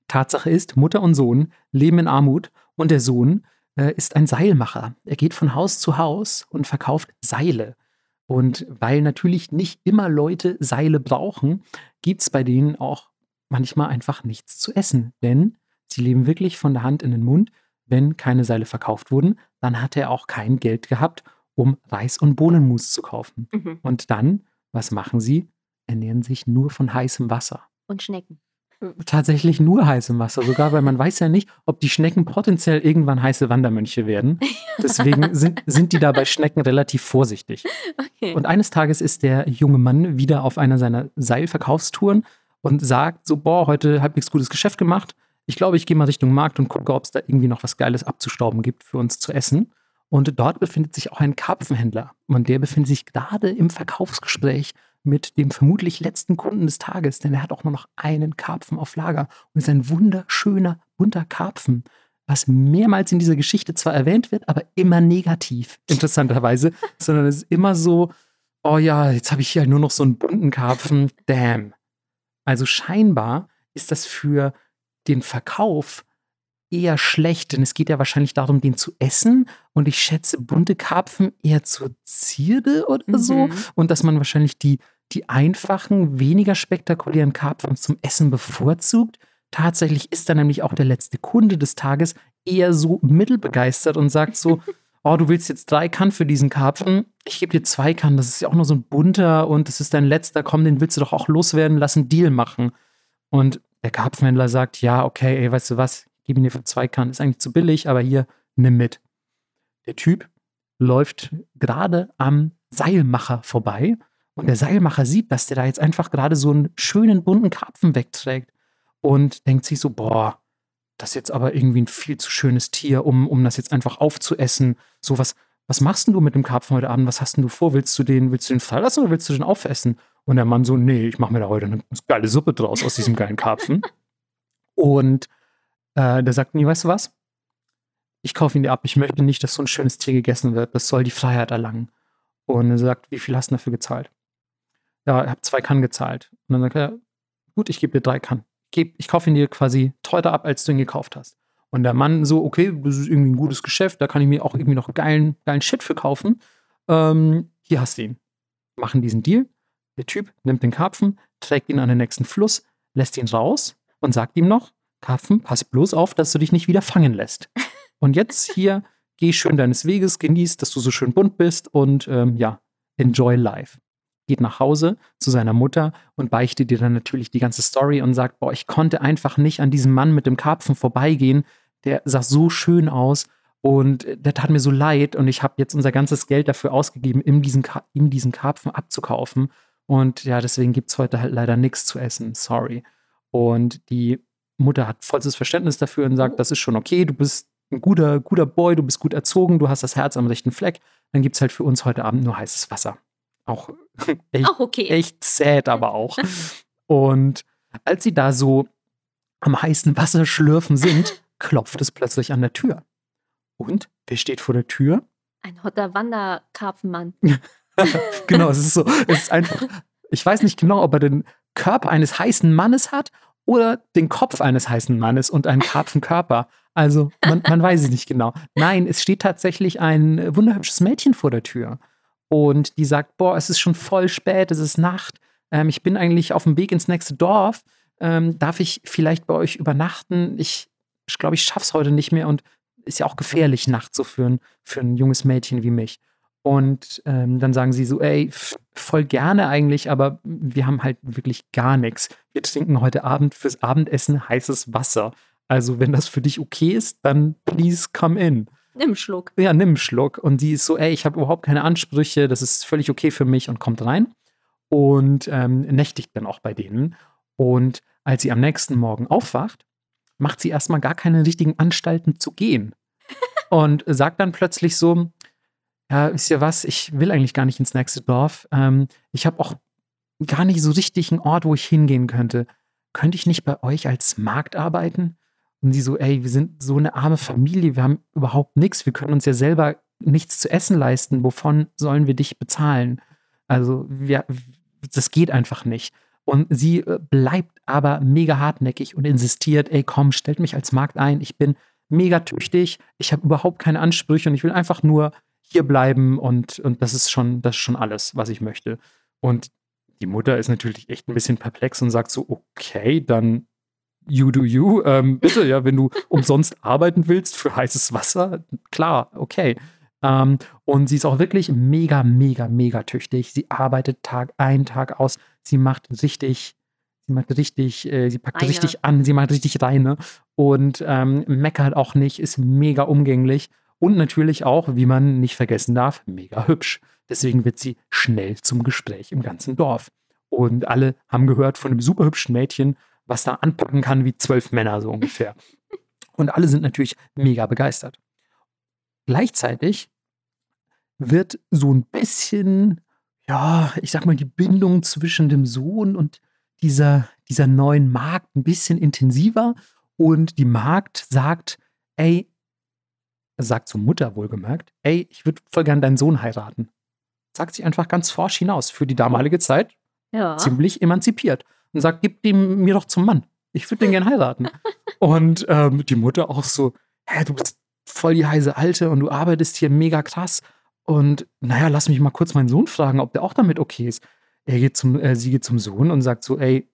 Tatsache ist, Mutter und Sohn leben in Armut und der Sohn äh, ist ein Seilmacher. Er geht von Haus zu Haus und verkauft Seile. Und weil natürlich nicht immer Leute Seile brauchen, gibt es bei denen auch manchmal einfach nichts zu essen. Denn sie leben wirklich von der Hand in den Mund. Wenn keine Seile verkauft wurden, dann hat er auch kein Geld gehabt, um Reis und Bohnenmus zu kaufen. Mhm. Und dann, was machen sie? Ernähren sich nur von heißem Wasser Und Schnecken. Tatsächlich nur heißem Wasser, sogar weil man weiß ja nicht, ob die Schnecken potenziell irgendwann heiße Wandermönche werden. Deswegen sind, sind die da bei Schnecken relativ vorsichtig. Okay. Und eines Tages ist der junge Mann wieder auf einer seiner Seilverkaufstouren und sagt so, boah, heute halbwegs gutes Geschäft gemacht. Ich glaube, ich gehe mal Richtung Markt und gucke, ob es da irgendwie noch was Geiles abzustauben gibt für uns zu essen. Und dort befindet sich auch ein Karpfenhändler. Und der befindet sich gerade im Verkaufsgespräch mit dem vermutlich letzten Kunden des Tages, denn er hat auch nur noch einen Karpfen auf Lager und ist ein wunderschöner, bunter Karpfen, was mehrmals in dieser Geschichte zwar erwähnt wird, aber immer negativ, interessanterweise, sondern es ist immer so, oh ja, jetzt habe ich hier nur noch so einen bunten Karpfen, damn. Also scheinbar ist das für den Verkauf eher schlecht, denn es geht ja wahrscheinlich darum, den zu essen. Und ich schätze bunte Karpfen eher zur Zierde oder so. Mhm. und dass man wahrscheinlich die, die einfachen, weniger spektakulären Karpfen zum Essen bevorzugt. Tatsächlich ist dann nämlich auch der letzte Kunde des Tages eher so mittelbegeistert und sagt so, oh, du willst jetzt drei Kannen für diesen Karpfen, ich gebe dir zwei Kannen, das ist ja auch nur so ein bunter und das ist dein letzter, komm, den willst du doch auch loswerden, lass einen Deal machen. Und der Karpfenhändler sagt, ja, okay, ey, weißt du was, gebe ihn dir für zwei Kannen, ist eigentlich zu billig, aber hier, nimm mit. Der Typ läuft gerade am Seilmacher vorbei und der Seilmacher sieht, dass der da jetzt einfach gerade so einen schönen bunten Karpfen wegträgt und denkt sich so, boah, das ist jetzt aber irgendwie ein viel zu schönes Tier, um, um das jetzt einfach aufzuessen. So, was, was machst denn du mit dem Karpfen heute Abend? Was hast denn du vor? Willst du den, willst du den freilassen oder willst du den aufessen? Und der Mann so, nee, ich mache mir da heute eine geile Suppe draus aus diesem geilen Karpfen. Und äh, der sagt, nee, weißt du was? Ich kaufe ihn dir ab. Ich möchte nicht, dass so ein schönes Tier gegessen wird. Das soll die Freiheit erlangen. Und er sagt, wie viel hast du dafür gezahlt? Ja, ich habe zwei Kannen gezahlt. Und dann sagt er, gut, ich gebe dir drei Kannen. Geb, ich kaufe ihn dir quasi teurer ab, als du ihn gekauft hast. Und der Mann so, okay, das ist irgendwie ein gutes Geschäft, da kann ich mir auch irgendwie noch geilen, geilen Shit für kaufen. Ähm, hier hast du ihn. Machen diesen Deal. Der Typ nimmt den Karpfen, trägt ihn an den nächsten Fluss, lässt ihn raus und sagt ihm noch, Karpfen, pass bloß auf, dass du dich nicht wieder fangen lässt. Und jetzt hier, geh schön deines Weges, genieß, dass du so schön bunt bist und ähm, ja, enjoy life. Geht nach Hause zu seiner Mutter und beichtet ihr dann natürlich die ganze Story und sagt, boah, ich konnte einfach nicht an diesem Mann mit dem Karpfen vorbeigehen. Der sah so schön aus und der tat mir so leid und ich habe jetzt unser ganzes Geld dafür ausgegeben, ihm diesen, Ka ihm diesen Karpfen abzukaufen. Und ja, deswegen gibt es heute halt leider nichts zu essen. Sorry. Und die Mutter hat vollstes Verständnis dafür und sagt, das ist schon okay, du bist ein guter, guter Boy, du bist gut erzogen, du hast das Herz am rechten Fleck. Dann gibt es halt für uns heute Abend nur heißes Wasser. Auch echt, Auch okay. echt sad, aber auch. Und als sie da so am heißen Wasser schlürfen sind, klopft es plötzlich an der Tür. Und wer steht vor der Tür? Ein hotter Wanderkarpfenmann. genau, es ist so, es ist einfach, ich weiß nicht genau, ob er den Körper eines heißen Mannes hat oder den Kopf eines heißen Mannes und einen Karpfenkörper. Also, man, man weiß es nicht genau. Nein, es steht tatsächlich ein wunderhübsches Mädchen vor der Tür. Und die sagt: Boah, es ist schon voll spät, es ist Nacht. Ähm, ich bin eigentlich auf dem Weg ins nächste Dorf. Ähm, darf ich vielleicht bei euch übernachten? Ich, glaube, ich schaff's heute nicht mehr und ist ja auch gefährlich, nachts so für ein, für ein junges Mädchen wie mich. Und ähm, dann sagen sie so, ey, voll gerne eigentlich, aber wir haben halt wirklich gar nichts. Wir trinken heute Abend fürs Abendessen heißes Wasser. Also wenn das für dich okay ist, dann please come in. Nimm einen Schluck. Ja, nimm einen Schluck. Und sie ist so, ey, ich habe überhaupt keine Ansprüche, das ist völlig okay für mich und kommt rein und ähm, nächtigt dann auch bei denen. Und als sie am nächsten Morgen aufwacht, macht sie erstmal gar keine richtigen Anstalten zu gehen. und sagt dann plötzlich so, ja, wisst ihr was, ich will eigentlich gar nicht ins nächste Dorf. Ähm, ich habe auch gar nicht so richtig einen Ort, wo ich hingehen könnte. Könnte ich nicht bei euch als Markt arbeiten? Und sie so, ey, wir sind so eine arme Familie, wir haben überhaupt nichts, wir können uns ja selber nichts zu essen leisten. Wovon sollen wir dich bezahlen? Also, wir, das geht einfach nicht. Und sie äh, bleibt aber mega hartnäckig und insistiert, ey, komm, stellt mich als Markt ein. Ich bin mega tüchtig, ich habe überhaupt keine Ansprüche und ich will einfach nur hier bleiben und, und das ist schon, das ist schon alles, was ich möchte. Und die Mutter ist natürlich echt ein bisschen perplex und sagt so, okay, dann you do you. Ähm, bitte, ja, wenn du umsonst arbeiten willst für heißes Wasser, klar, okay. Ähm, und sie ist auch wirklich mega, mega, mega tüchtig. Sie arbeitet Tag ein, Tag aus. Sie macht richtig, sie macht richtig, äh, sie packt Reine. richtig an, sie macht richtig reine und ähm, meckert auch nicht, ist mega umgänglich und natürlich auch, wie man nicht vergessen darf, mega hübsch. Deswegen wird sie schnell zum Gespräch im ganzen Dorf. Und alle haben gehört von einem super hübschen Mädchen, was da anpacken kann wie zwölf Männer so ungefähr. Und alle sind natürlich mega begeistert. Gleichzeitig wird so ein bisschen, ja, ich sag mal, die Bindung zwischen dem Sohn und dieser, dieser neuen Magd ein bisschen intensiver. Und die Magd sagt, ey, sagt zur Mutter wohlgemerkt, ey, ich würde voll gern deinen Sohn heiraten. Sagt sie einfach ganz forsch hinaus. Für die damalige Zeit Ja. ziemlich emanzipiert. Und sagt, gib den mir doch zum Mann. Ich würde den gern heiraten. und ähm, die Mutter auch so, hä, du bist voll die heiße Alte und du arbeitest hier mega krass. Und naja, lass mich mal kurz meinen Sohn fragen, ob der auch damit okay ist. Er geht zum, äh, sie geht zum Sohn und sagt so, ey,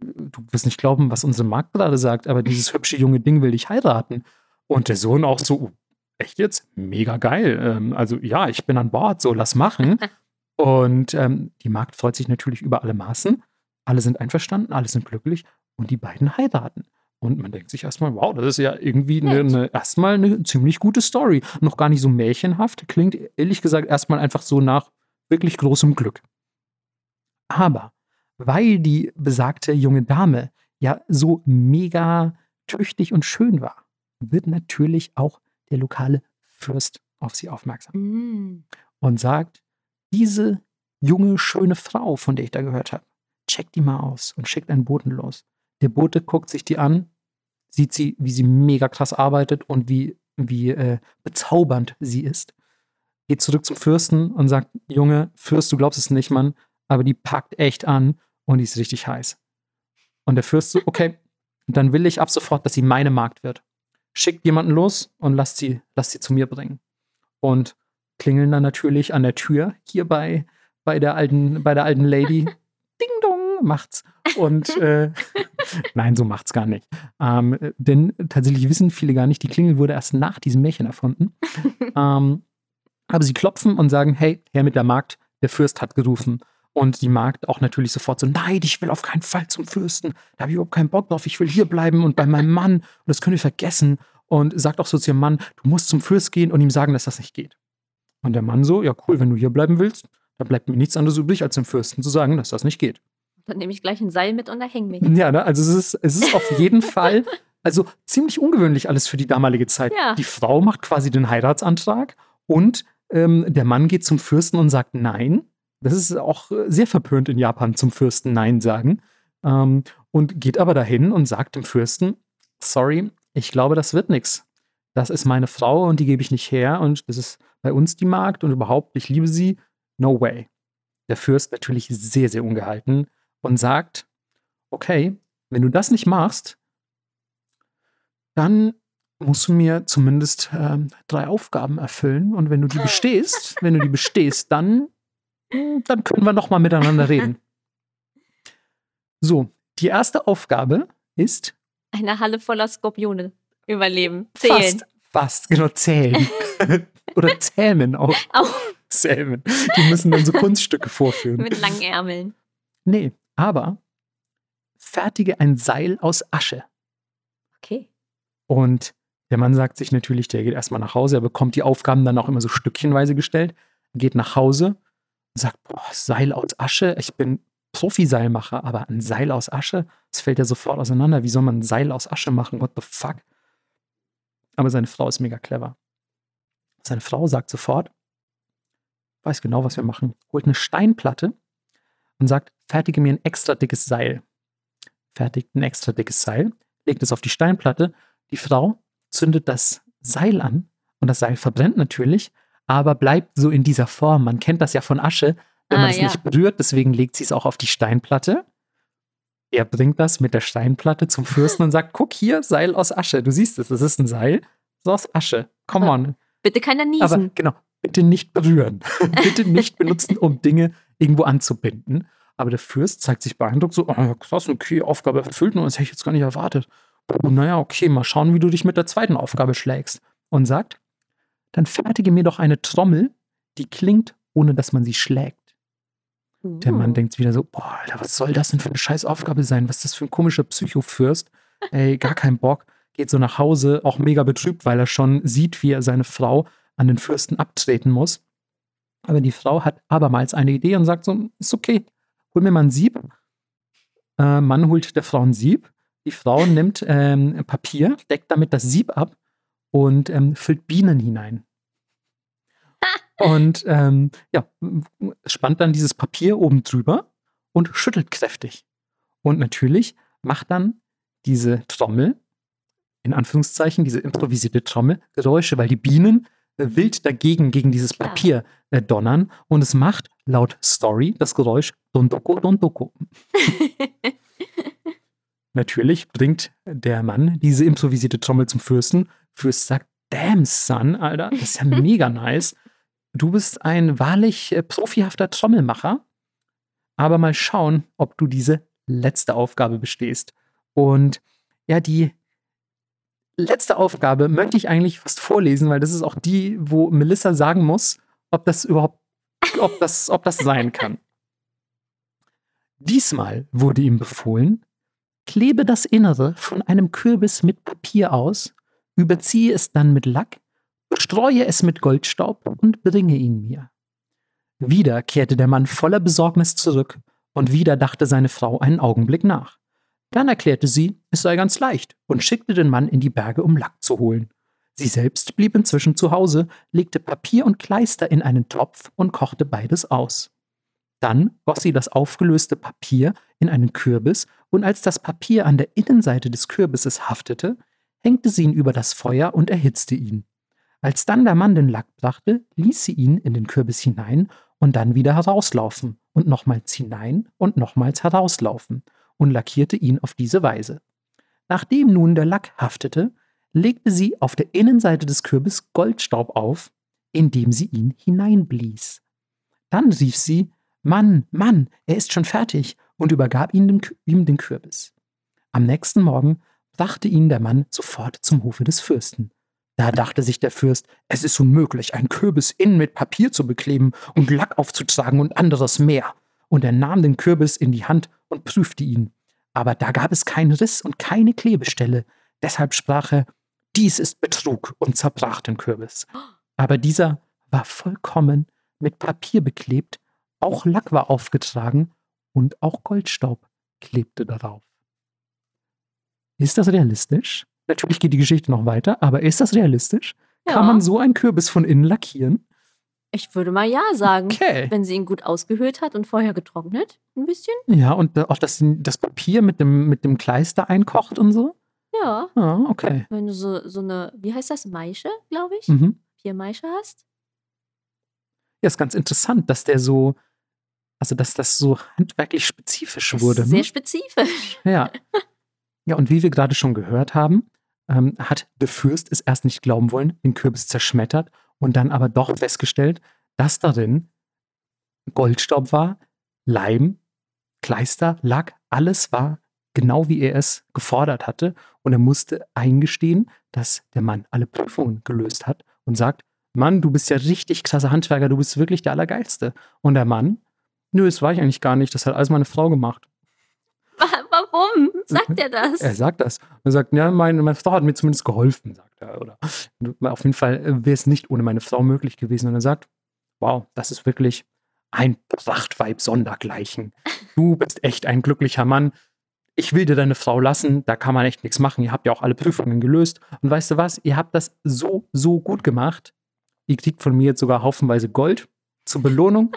du wirst nicht glauben, was unsere Magd gerade sagt, aber dieses hübsche junge Ding will dich heiraten. Und der Sohn auch so, "Oh, echt jetzt? Mega geil. Ähm, also ja, ich bin an Bord, so lass machen. Und ähm, die Magd freut sich natürlich über alle Maßen. Alle sind einverstanden, alle sind glücklich und die beiden heiraten. Und man denkt sich erstmal, wow, das ist ja irgendwie eine, eine, erstmal eine ziemlich gute Story. Noch gar nicht so märchenhaft, klingt ehrlich gesagt erstmal einfach so nach wirklich großem Glück. Aber weil die besagte junge Dame ja so mega tüchtig und schön war, wird natürlich auch der lokale Fürst auf sie aufmerksam Mm. und sagt, diese junge, schöne Frau, von der ich da gehört habe, check die mal aus und schickt einen Boten los. Der Bote guckt sich die an, sieht sie, wie sie mega krass arbeitet und wie, wie äh, bezaubernd sie ist. Geht zurück zum Fürsten und sagt, Junge, Fürst, du glaubst es nicht, Mann, aber die packt echt an und die ist richtig heiß. Und der Fürst so, okay, dann will ich ab sofort, dass sie meine Magd wird. Schickt jemanden los und lasst sie, lasst sie zu mir bringen. Und klingeln dann natürlich an der Tür hier bei, bei, der, alten, bei der alten Lady. Ding dong, macht's. Und äh, nein, so macht's gar nicht. Ähm, äh, denn tatsächlich wissen viele gar nicht, die Klingel wurde erst nach diesem Märchen erfunden. ähm, aber sie klopfen und sagen, hey, Herr mit der Magd, der Fürst hat gerufen. Und die Magd auch natürlich sofort so, nein, ich will auf keinen Fall zum Fürsten. Da habe ich überhaupt keinen Bock drauf. Ich will hier bleiben und bei meinem Mann. Und das könnt ihr vergessen. Und sagt auch so zu ihrem Mann, du musst zum Fürst gehen und ihm sagen, dass das nicht geht. Und der Mann so, ja cool, wenn du hier bleiben willst, dann bleibt mir nichts anderes übrig, als dem Fürsten zu sagen, dass das nicht geht. Dann nehme ich gleich ein Seil mit und da hängen mich. Ja, ne? also es ist, es ist auf jeden Fall, also ziemlich ungewöhnlich alles für die damalige Zeit. Ja. Die Frau macht quasi den Heiratsantrag und ähm, der Mann geht zum Fürsten und sagt Nein. Das ist auch sehr verpönt in Japan, zum Fürsten Nein sagen. Ähm, und geht aber dahin und sagt dem Fürsten, sorry, ich glaube, das wird nichts. Das ist meine Frau und die gebe ich nicht her und das ist bei uns die Magd und überhaupt, ich liebe sie. No way. Der Fürst natürlich sehr, sehr ungehalten und sagt, okay, wenn du das nicht machst, dann musst du mir zumindest ähm, drei Aufgaben erfüllen und wenn du die bestehst, wenn du die bestehst, dann, dann können wir noch mal miteinander reden. So, die erste Aufgabe ist Eine Halle voller Skorpione überleben. Zählen. fast, fast, genau, zählen. Oder zähmen auch. Auch Zähmen. Die müssen dann so Kunststücke vorführen. mit langen Ärmeln. Nee, aber fertige ein Seil aus Asche. Okay. Und der Mann sagt sich natürlich, der geht erstmal nach Hause, er bekommt die Aufgaben dann auch immer so stückchenweise gestellt, geht nach Hause sagt, boah, Seil aus Asche, ich bin Profiseilmacher, aber ein Seil aus Asche, das fällt ja sofort auseinander. Wie soll man ein Seil aus Asche machen? What the fuck? Aber seine Frau ist mega clever. Seine Frau sagt sofort, weiß genau, was wir machen, holt eine Steinplatte und sagt, fertige mir ein extra dickes Seil. Fertigt ein extra dickes Seil, legt es auf die Steinplatte. Die Frau zündet das Seil an und das Seil verbrennt natürlich, aber bleibt so in dieser Form. Man kennt das ja von Asche, wenn man Ah, es ja. nicht berührt, deswegen legt sie es auch auf die Steinplatte. Er bringt das mit der Steinplatte zum Fürsten und sagt: Guck hier, Seil aus Asche. Du siehst es, es ist ein Seil so aus Asche. Come Aber on. Bitte keiner Aber niesen. genau, bitte nicht berühren. bitte nicht benutzen, um Dinge irgendwo anzubinden. Aber der Fürst zeigt sich beeindruckt, so, oh, ja, krass, okay, Aufgabe erfüllt, nur das hätte ich jetzt gar nicht erwartet. Oh, naja, okay, mal schauen, wie du dich mit der zweiten Aufgabe schlägst. Und sagt, dann fertige mir doch eine Trommel, die klingt, ohne dass man sie schlägt. Der Mann Uh. denkt wieder so, boah, Alter, was soll das denn für eine scheiß Aufgabe sein? Was ist das für ein komischer Psychofürst? Ey, gar kein Bock. Geht so nach Hause, auch mega betrübt, weil er schon sieht, wie er seine Frau an den Fürsten abtreten muss. Aber die Frau hat abermals eine Idee und sagt so, ist okay, hol mir mal ein Sieb. Äh, Mann holt der Frau ein Sieb. Die Frau nimmt ähm, Papier, deckt damit das Sieb ab und ähm, füllt Bienen hinein. Und ähm, ja, spannt dann dieses Papier oben drüber und schüttelt kräftig. Und natürlich macht dann diese Trommel, in Anführungszeichen, diese improvisierte Trommel, Geräusche, weil die Bienen äh, wild dagegen, gegen dieses. Papier äh, donnern. Und es macht laut Story das Geräusch Dondoko Dondoko. Natürlich bringt der Mann diese improvisierte Trommel zum Fürsten. Fürst sagt, damn son, Alter, das ist ja mega nice. Du bist ein wahrlich äh, profihafter Trommelmacher. Aber mal schauen, ob du diese letzte Aufgabe bestehst. Und ja, die letzte Aufgabe möchte ich eigentlich fast vorlesen, weil das ist auch die, wo Melissa sagen muss, ob das überhaupt, ob das, ob das sein kann. Diesmal wurde ihm befohlen, klebe das Innere von einem Kürbis mit Papier aus, überziehe es dann mit Lack, bestreue es mit Goldstaub und bringe ihn mir. Wieder kehrte der Mann voller Besorgnis zurück, und wieder dachte seine Frau einen Augenblick nach. Dann erklärte sie, es sei ganz leicht und schickte den Mann in die Berge, um Lack zu holen. Sie selbst blieb inzwischen zu Hause, legte Papier und Kleister in einen Topf und kochte beides aus. Dann goss sie das aufgelöste Papier in einen Kürbis und als das Papier an der Innenseite des Kürbisses haftete, hängte sie ihn über das Feuer und erhitzte ihn. Als dann der Mann den Lack brachte, ließ sie ihn in den Kürbis hinein und dann wieder herauslaufen und nochmals hinein und nochmals herauslaufen und lackierte ihn auf diese Weise. Nachdem nun der Lack haftete, legte sie auf der Innenseite des Kürbis Goldstaub auf, indem sie ihn hineinblies. Dann rief sie, Mann, Mann, er ist schon fertig, und übergab ihm den, ihm den Kürbis. Am nächsten Morgen brachte ihn der Mann sofort zum Hofe des Fürsten. Da dachte sich der Fürst, es ist unmöglich, einen Kürbis innen mit Papier zu bekleben und Lack aufzutragen und anderes mehr. Und er nahm den Kürbis in die Hand und prüfte ihn. Aber da gab es keinen Riss und keine Klebestelle. Deshalb sprach er, dies ist Betrug und zerbrach den Kürbis. Aber dieser war vollkommen mit Papier beklebt, auch Lack war aufgetragen und auch Goldstaub klebte darauf. Ist das realistisch? Natürlich geht die Geschichte noch weiter, aber ist das realistisch? Ja. Kann man so einen Kürbis von innen lackieren? Ich würde mal ja sagen. Okay. Wenn sie ihn gut ausgehöhlt hat und vorher getrocknet, ein bisschen. Ja, und auch das, das Papier mit dem, mit dem Kleister einkocht und so? Ja. Ja, okay. Wenn du so, so eine, wie heißt das, Maische, glaube ich? Mhm. Vier Maische hast. Ja, ist ganz interessant, dass der so, also dass das so handwerklich spezifisch Das wurde. ist sehr ne? spezifisch. Ja. Ja, und wie wir gerade schon gehört haben, ähm, hat der Fürst es erst nicht glauben wollen, den Kürbis zerschmettert und dann aber doch festgestellt, dass darin Goldstaub war, Leim, Kleister, Lack, alles war genau wie er es gefordert hatte. Und er musste eingestehen, dass der Mann alle Prüfungen gelöst hat und sagt, Mann, du bist ja richtig krasser Handwerker, du bist wirklich der Allergeilste. Und der Mann, nö, das war ich eigentlich gar nicht, das hat alles meine Frau gemacht. Wa- Warum sagt er das? Er sagt das. Er sagt, ja, meine, meine Frau hat mir zumindest geholfen, sagt er. Oder auf jeden Fall äh, wäre es nicht ohne meine Frau möglich gewesen. Und er sagt, wow, das ist wirklich ein Prachtweib sondergleichen. Du bist echt ein glücklicher Mann. Ich will dir deine Frau lassen, da kann man echt nichts machen. Ihr habt ja auch alle Prüfungen gelöst. Und weißt du was? Ihr habt das so, so gut gemacht. Ihr kriegt von mir jetzt sogar haufenweise Gold zur Belohnung.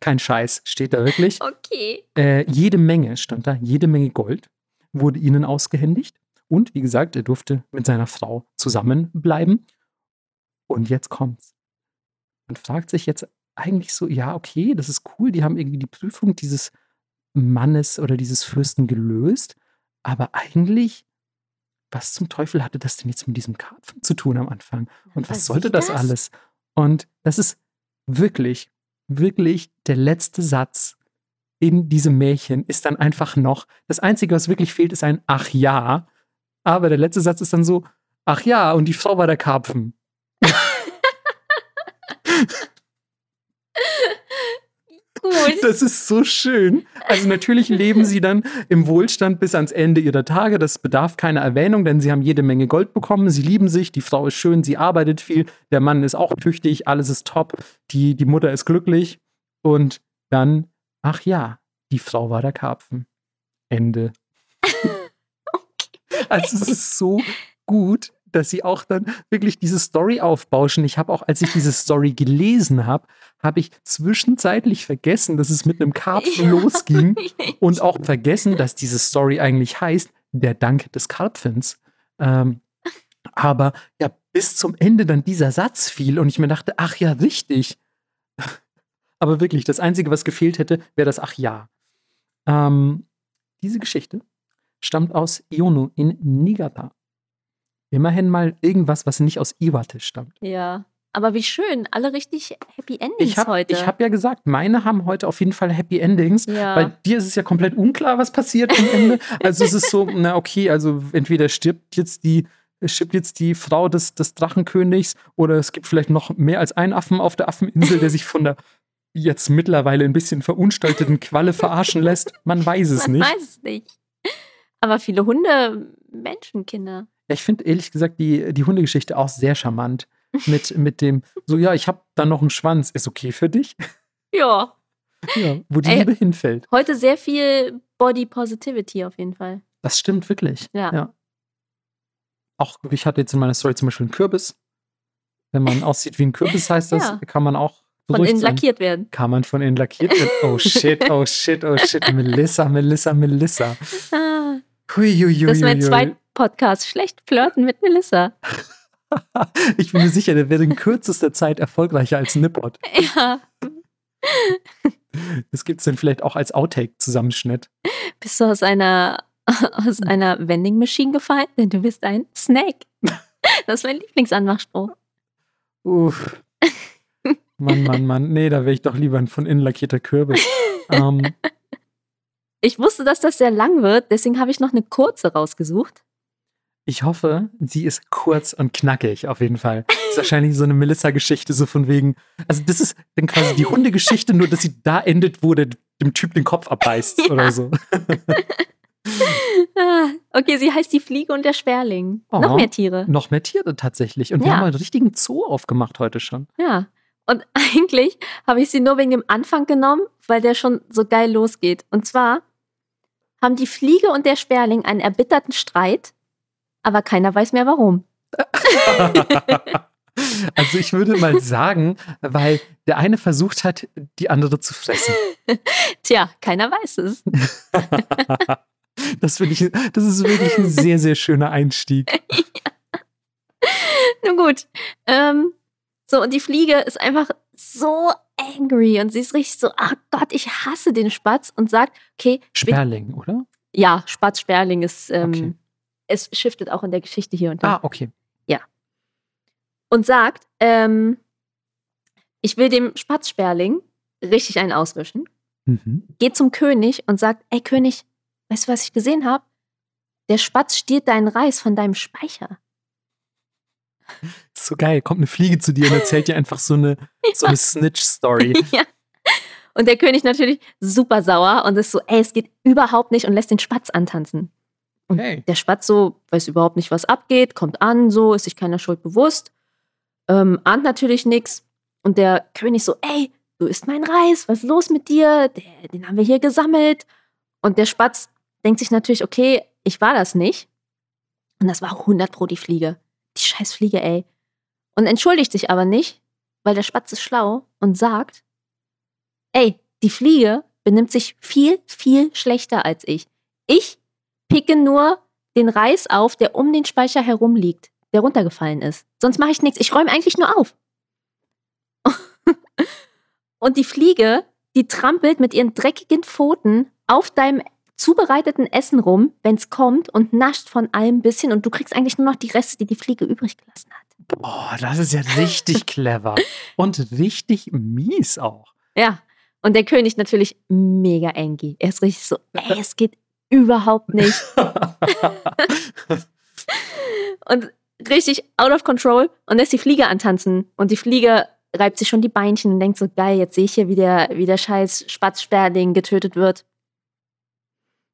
Kein Scheiß, steht da wirklich. Okay. Äh, jede Menge stand da, jede Menge Gold wurde ihnen ausgehändigt. Und wie gesagt, er durfte mit seiner Frau zusammenbleiben. Und jetzt kommt's. Man fragt sich jetzt eigentlich so, ja, okay, das ist cool, die haben irgendwie die Prüfung dieses Mannes oder dieses Fürsten gelöst. Aber eigentlich, was zum Teufel hatte das denn jetzt mit diesem Karpfen zu tun am Anfang? Und was Was sollte das das? alles? Und das ist wirklich, wirklich der letzte Satz in diesem Märchen ist dann einfach noch, das Einzige, was wirklich fehlt, ist ein Ach ja. Aber der letzte Satz ist dann so, Ach ja, und die Frau war der Karpfen. Gut. Das ist so schön. Also natürlich leben sie dann im Wohlstand bis ans Ende ihrer Tage. Das bedarf keiner Erwähnung, denn sie haben jede Menge Gold bekommen. Sie lieben sich, die Frau ist schön, sie arbeitet viel, der Mann ist auch tüchtig, alles ist top, die, die Mutter ist glücklich. Und dann, ach ja, die Frau war der Karpfen. Ende. Also es ist so gut, dass sie auch dann wirklich diese Story aufbauschen. Ich habe auch, als ich diese Story gelesen habe, habe ich zwischenzeitlich vergessen, dass es mit einem Karpfen losging und auch vergessen, dass diese Story eigentlich heißt der Dank des Karpfens. Ähm, aber ja, bis zum Ende dann dieser Satz fiel und ich mir dachte, ach ja, richtig. Aber wirklich, das Einzige, was gefehlt hätte, wäre das Ach ja. Ähm, diese Geschichte stammt aus Iono in Niigata. Immerhin mal irgendwas, was nicht aus Iwate stammt. Ja. Aber wie schön. Alle richtig Happy Endings Ich habe heute. hab ja gesagt, meine haben heute auf jeden Fall Happy Endings. ja. Bei dir ist es ja komplett unklar, was passiert am Ende. Also es ist so, na okay, also entweder stirbt jetzt die, stirbt jetzt die Frau des, des Drachenkönigs oder es gibt vielleicht noch mehr als einen Affen auf der Affeninsel, der sich von der jetzt mittlerweile ein bisschen verunstalteten Qualle verarschen lässt. Man weiß es Man nicht. weiß es nicht. Aber viele Hunde, Menschenkinder. Ja, ich finde ehrlich gesagt die, die Hundegeschichte auch sehr charmant. Mit, mit dem, so ja, ich habe da noch einen Schwanz, ist okay für dich? Ja. Ja, wo die Ey. Liebe hinfällt. Heute sehr viel Body Positivity auf jeden Fall. Das stimmt wirklich. Ja. Auch ich hatte jetzt in meiner Story zum Beispiel einen Kürbis. Wenn man aussieht wie ein Kürbis, heißt das, Ja. kann man auch Von innen sein. lackiert werden. Kann man von innen lackiert werden? Oh shit, oh shit, oh shit. Melissa, Melissa, Melissa. Ah, Huiuiuiui. das ist mein zweiter Podcast. Schlecht flirten mit Melissa. Ich bin mir sicher, der wäre in kürzester Zeit erfolgreicher als Nippot. Ja. Das gibt es dann vielleicht auch als Outtake-Zusammenschnitt. Bist du aus einer, aus einer Vending Machine gefallen? Denn du bist ein Snake. Das ist mein Lieblingsanmachspruch. Uff. Mann, Mann, Mann. Nee, da wäre ich doch lieber ein von innen lackierter Kürbis. ähm, Ich wusste, dass das sehr lang wird, deswegen habe ich noch eine kurze rausgesucht. Ich hoffe, sie ist kurz und knackig, auf jeden Fall. Das ist wahrscheinlich so eine Melissa-Geschichte, so von wegen. Also, das ist dann quasi die Hundegeschichte, nur dass sie da endet, wo der dem Typ den Kopf abbeißt Ja. oder so. Ah, Okay, sie heißt die Fliege und der Sperling. Oh. Noch mehr Tiere. Noch mehr Tiere tatsächlich. Und wir Ja. haben einen richtigen Zoo aufgemacht heute schon. Ja. Und eigentlich habe ich sie nur wegen dem Anfang genommen, weil der schon so geil losgeht. Und zwar haben die Fliege und der Sperling einen erbitterten Streit, aber keiner weiß mehr warum. also ich würde mal sagen, weil der eine versucht hat, die andere zu fressen. Tja, keiner weiß es. das, ich, das ist wirklich ein sehr, sehr schöner Einstieg. ja. Nun gut. Ähm, so, und die Fliege ist einfach so angry und sie ist richtig so, ach Gott, ich hasse den Spatz und sagt, okay. Sperling, oder? Ja, Spatz Sperling ist, ähm, okay. Es shiftet auch in der Geschichte hier und da. Ah, okay. Ja. Und sagt, ähm, ich will dem Spatzsperling richtig einen auswischen. Mhm. Geht zum König und sagt, ey König, weißt du, was ich gesehen habe? Der Spatz stiehlt deinen Reis von deinem Speicher. So geil, kommt eine Fliege zu dir und erzählt dir einfach so eine, ja. so eine Snitch-Story. Ja. Und der König natürlich super sauer und ist so, ey, es geht überhaupt nicht und lässt den Spatz antanzen. Und hey. der Spatz so, weiß überhaupt nicht, was abgeht, kommt an, so, ist sich keiner Schuld bewusst, ähm, ahnt natürlich nichts. Und der König so, ey, du isst mein Reis, was ist los mit dir? Der, den haben wir hier gesammelt. Und der Spatz denkt sich natürlich, okay, ich war das nicht. Und das war 100 pro die Fliege. Die scheiß Fliege, ey. Und entschuldigt sich aber nicht, weil der Spatz ist schlau und sagt, ey, die Fliege benimmt sich viel, viel schlechter als ich. Ich picke nur den Reis auf, der um den Speicher herum liegt, der runtergefallen ist. Sonst mache ich nichts. Ich räume eigentlich nur auf. und die Fliege, die trampelt mit ihren dreckigen Pfoten auf deinem zubereiteten Essen rum, wenn es kommt und nascht von allem ein bisschen und du kriegst eigentlich nur noch die Reste, die die Fliege übrig gelassen hat. Boah, das ist ja richtig clever und richtig mies auch. Ja, und der König natürlich mega angry. Er ist richtig so, ey, es geht überhaupt nicht. und richtig out of control und lässt die Fliege antanzen. Und die Fliege reibt sich schon die Beinchen und denkt so, geil, jetzt sehe ich hier, wie der, wie der scheiß Spatzsperrding getötet wird.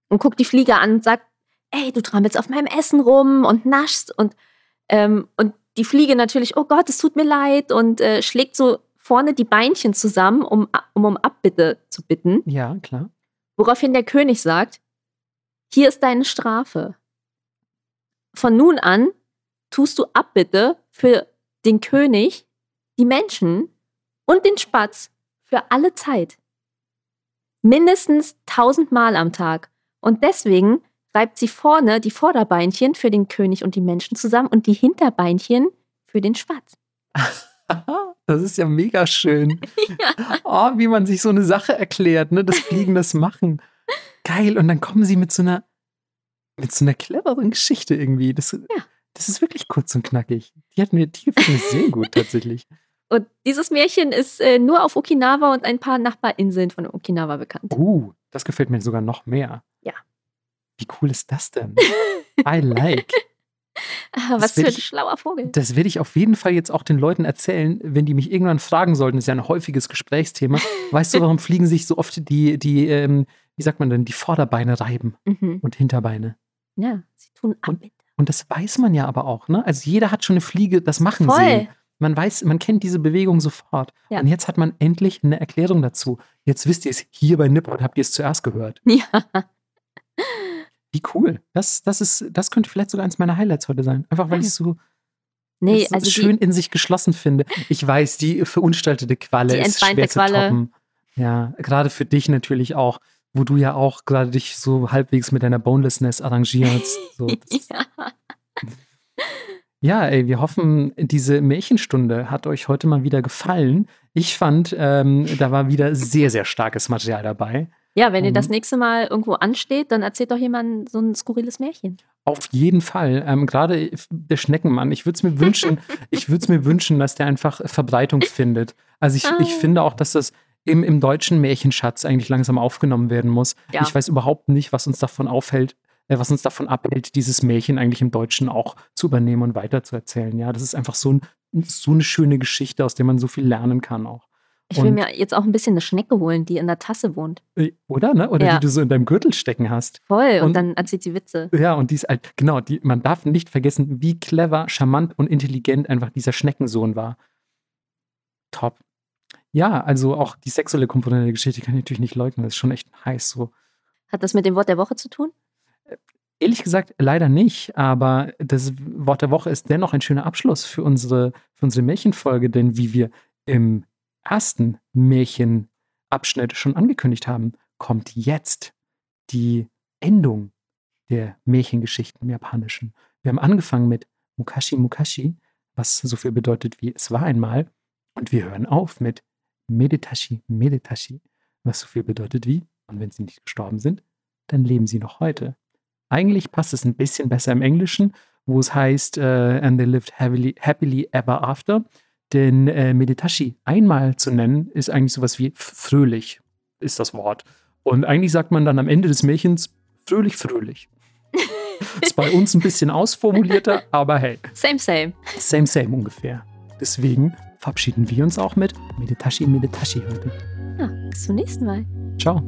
Und guckt die Fliege an und sagt, ey, du trampelst auf meinem Essen rum und naschst. Und, ähm, und die Fliege natürlich, oh Gott, es tut mir leid und äh, schlägt so vorne die Beinchen zusammen, um, um um Abbitte zu bitten. Ja, klar. Woraufhin der König sagt, hier ist deine Strafe. Von nun an tust du Abbitte für den König, die Menschen und den Spatz für alle Zeit. Mindestens tausendmal am Tag. Und deswegen reibt sie vorne die Vorderbeinchen für den König und die Menschen zusammen und die Hinterbeinchen für den Spatz. Das ist ja mega schön. ja. Oh, wie man sich so eine Sache erklärt, ne? Das Fliegen, das Machen. Geil. Und dann kommen sie mit so einer, mit so einer cleveren Geschichte irgendwie. Das, ja. das ist wirklich kurz und knackig. Die hat mir, die gefällt mir sehr gut tatsächlich. Und dieses Märchen ist äh, nur auf Okinawa und ein paar Nachbarinseln von Okinawa bekannt. Uh, das gefällt mir sogar noch mehr. Ja. Wie cool ist das denn? I like. Ah, was für ein ich, schlauer Vogel. Das werde ich auf jeden Fall jetzt auch den Leuten erzählen, wenn die mich irgendwann fragen sollten. Das ist ja ein häufiges Gesprächsthema. weißt du, warum fliegen sich so oft die, die ähm, wie sagt man denn, die Vorderbeine reiben mhm. und Hinterbeine? Ja, sie tun und, und das weiß man ja aber auch, ne? Also jeder hat schon eine Fliege das machen Voll. sehen. Man weiß, man kennt diese Bewegung sofort. Ja. Und jetzt hat man endlich eine Erklärung dazu. Jetzt wisst ihr es, hier bei Nippon habt ihr es zuerst gehört. Ja. Wie cool. Das, das, ist, das könnte vielleicht sogar eins meiner Highlights heute sein. Einfach weil ich es so, nee, so also schön die, in sich geschlossen finde. Ich weiß, die verunstaltete Qualle die ist schwer Qualle. zu toppen. Ja, gerade für dich natürlich auch, wo du ja auch gerade dich so halbwegs mit deiner Bonelessness arrangierst. So, ja. ja, ey, wir hoffen, diese Märchenstunde hat euch heute mal wieder gefallen. Ich fand, ähm, da war wieder sehr, sehr starkes Material dabei. Ja, wenn ihr das mhm. nächste Mal irgendwo ansteht, dann erzählt doch jemand so ein skurriles Märchen. Auf jeden Fall. Ähm, Gerade der Schneckenmann. Ich würde es mir wünschen, ich würde es mir wünschen, dass der einfach Verbreitung findet. Also ich, ah. ich finde auch, dass das im, im deutschen Märchenschatz eigentlich langsam aufgenommen werden muss. Ja. Ich weiß überhaupt nicht, was uns davon aufhält, äh, was uns davon abhält, dieses Märchen eigentlich im Deutschen auch zu übernehmen und weiterzuerzählen. Ja, das ist einfach so, ein, so eine schöne Geschichte, aus der man so viel lernen kann auch. Ich will mir jetzt auch ein bisschen eine Schnecke holen, die in der Tasse wohnt. Äh, oder, ne? Oder ja. die du so in deinem Gürtel stecken hast. Voll, und, und, dann erzählt sie Witze. Ja, und die ist halt, genau, die, man darf nicht vergessen, wie clever, charmant und intelligent einfach dieser Schneckensohn war. Top. ja, also auch die sexuelle Komponente der Geschichte kann ich natürlich nicht leugnen. Das ist schon echt heiß so. Hat das mit dem Wort der Woche zu tun? Ehrlich gesagt, leider nicht, aber das Wort der Woche ist dennoch ein schöner Abschluss für unsere, für unsere Märchenfolge, denn wie wir im ersten Märchenabschnitt schon angekündigt haben, kommt jetzt die Endung der Märchengeschichten im Japanischen. Wir haben angefangen mit Mukashi Mukashi, was so viel bedeutet wie es war einmal, und wir hören auf mit Meditashi Meditashi, was so viel bedeutet wie, und wenn sie nicht gestorben sind, dann leben sie noch heute. Eigentlich passt es ein bisschen besser im Englischen, wo es heißt, uh, and they lived happily, happily ever after. Denn äh, Meditashi einmal zu nennen, ist eigentlich sowas wie fröhlich, ist das Wort. Und eigentlich sagt man dann am Ende des Märchens fröhlich, fröhlich. ist bei uns ein bisschen ausformulierter, aber hey. Same, same. Same, same ungefähr. Deswegen verabschieden wir uns auch mit Meditashi, Meditashi heute. Ja, bis zum nächsten Mal. Ciao.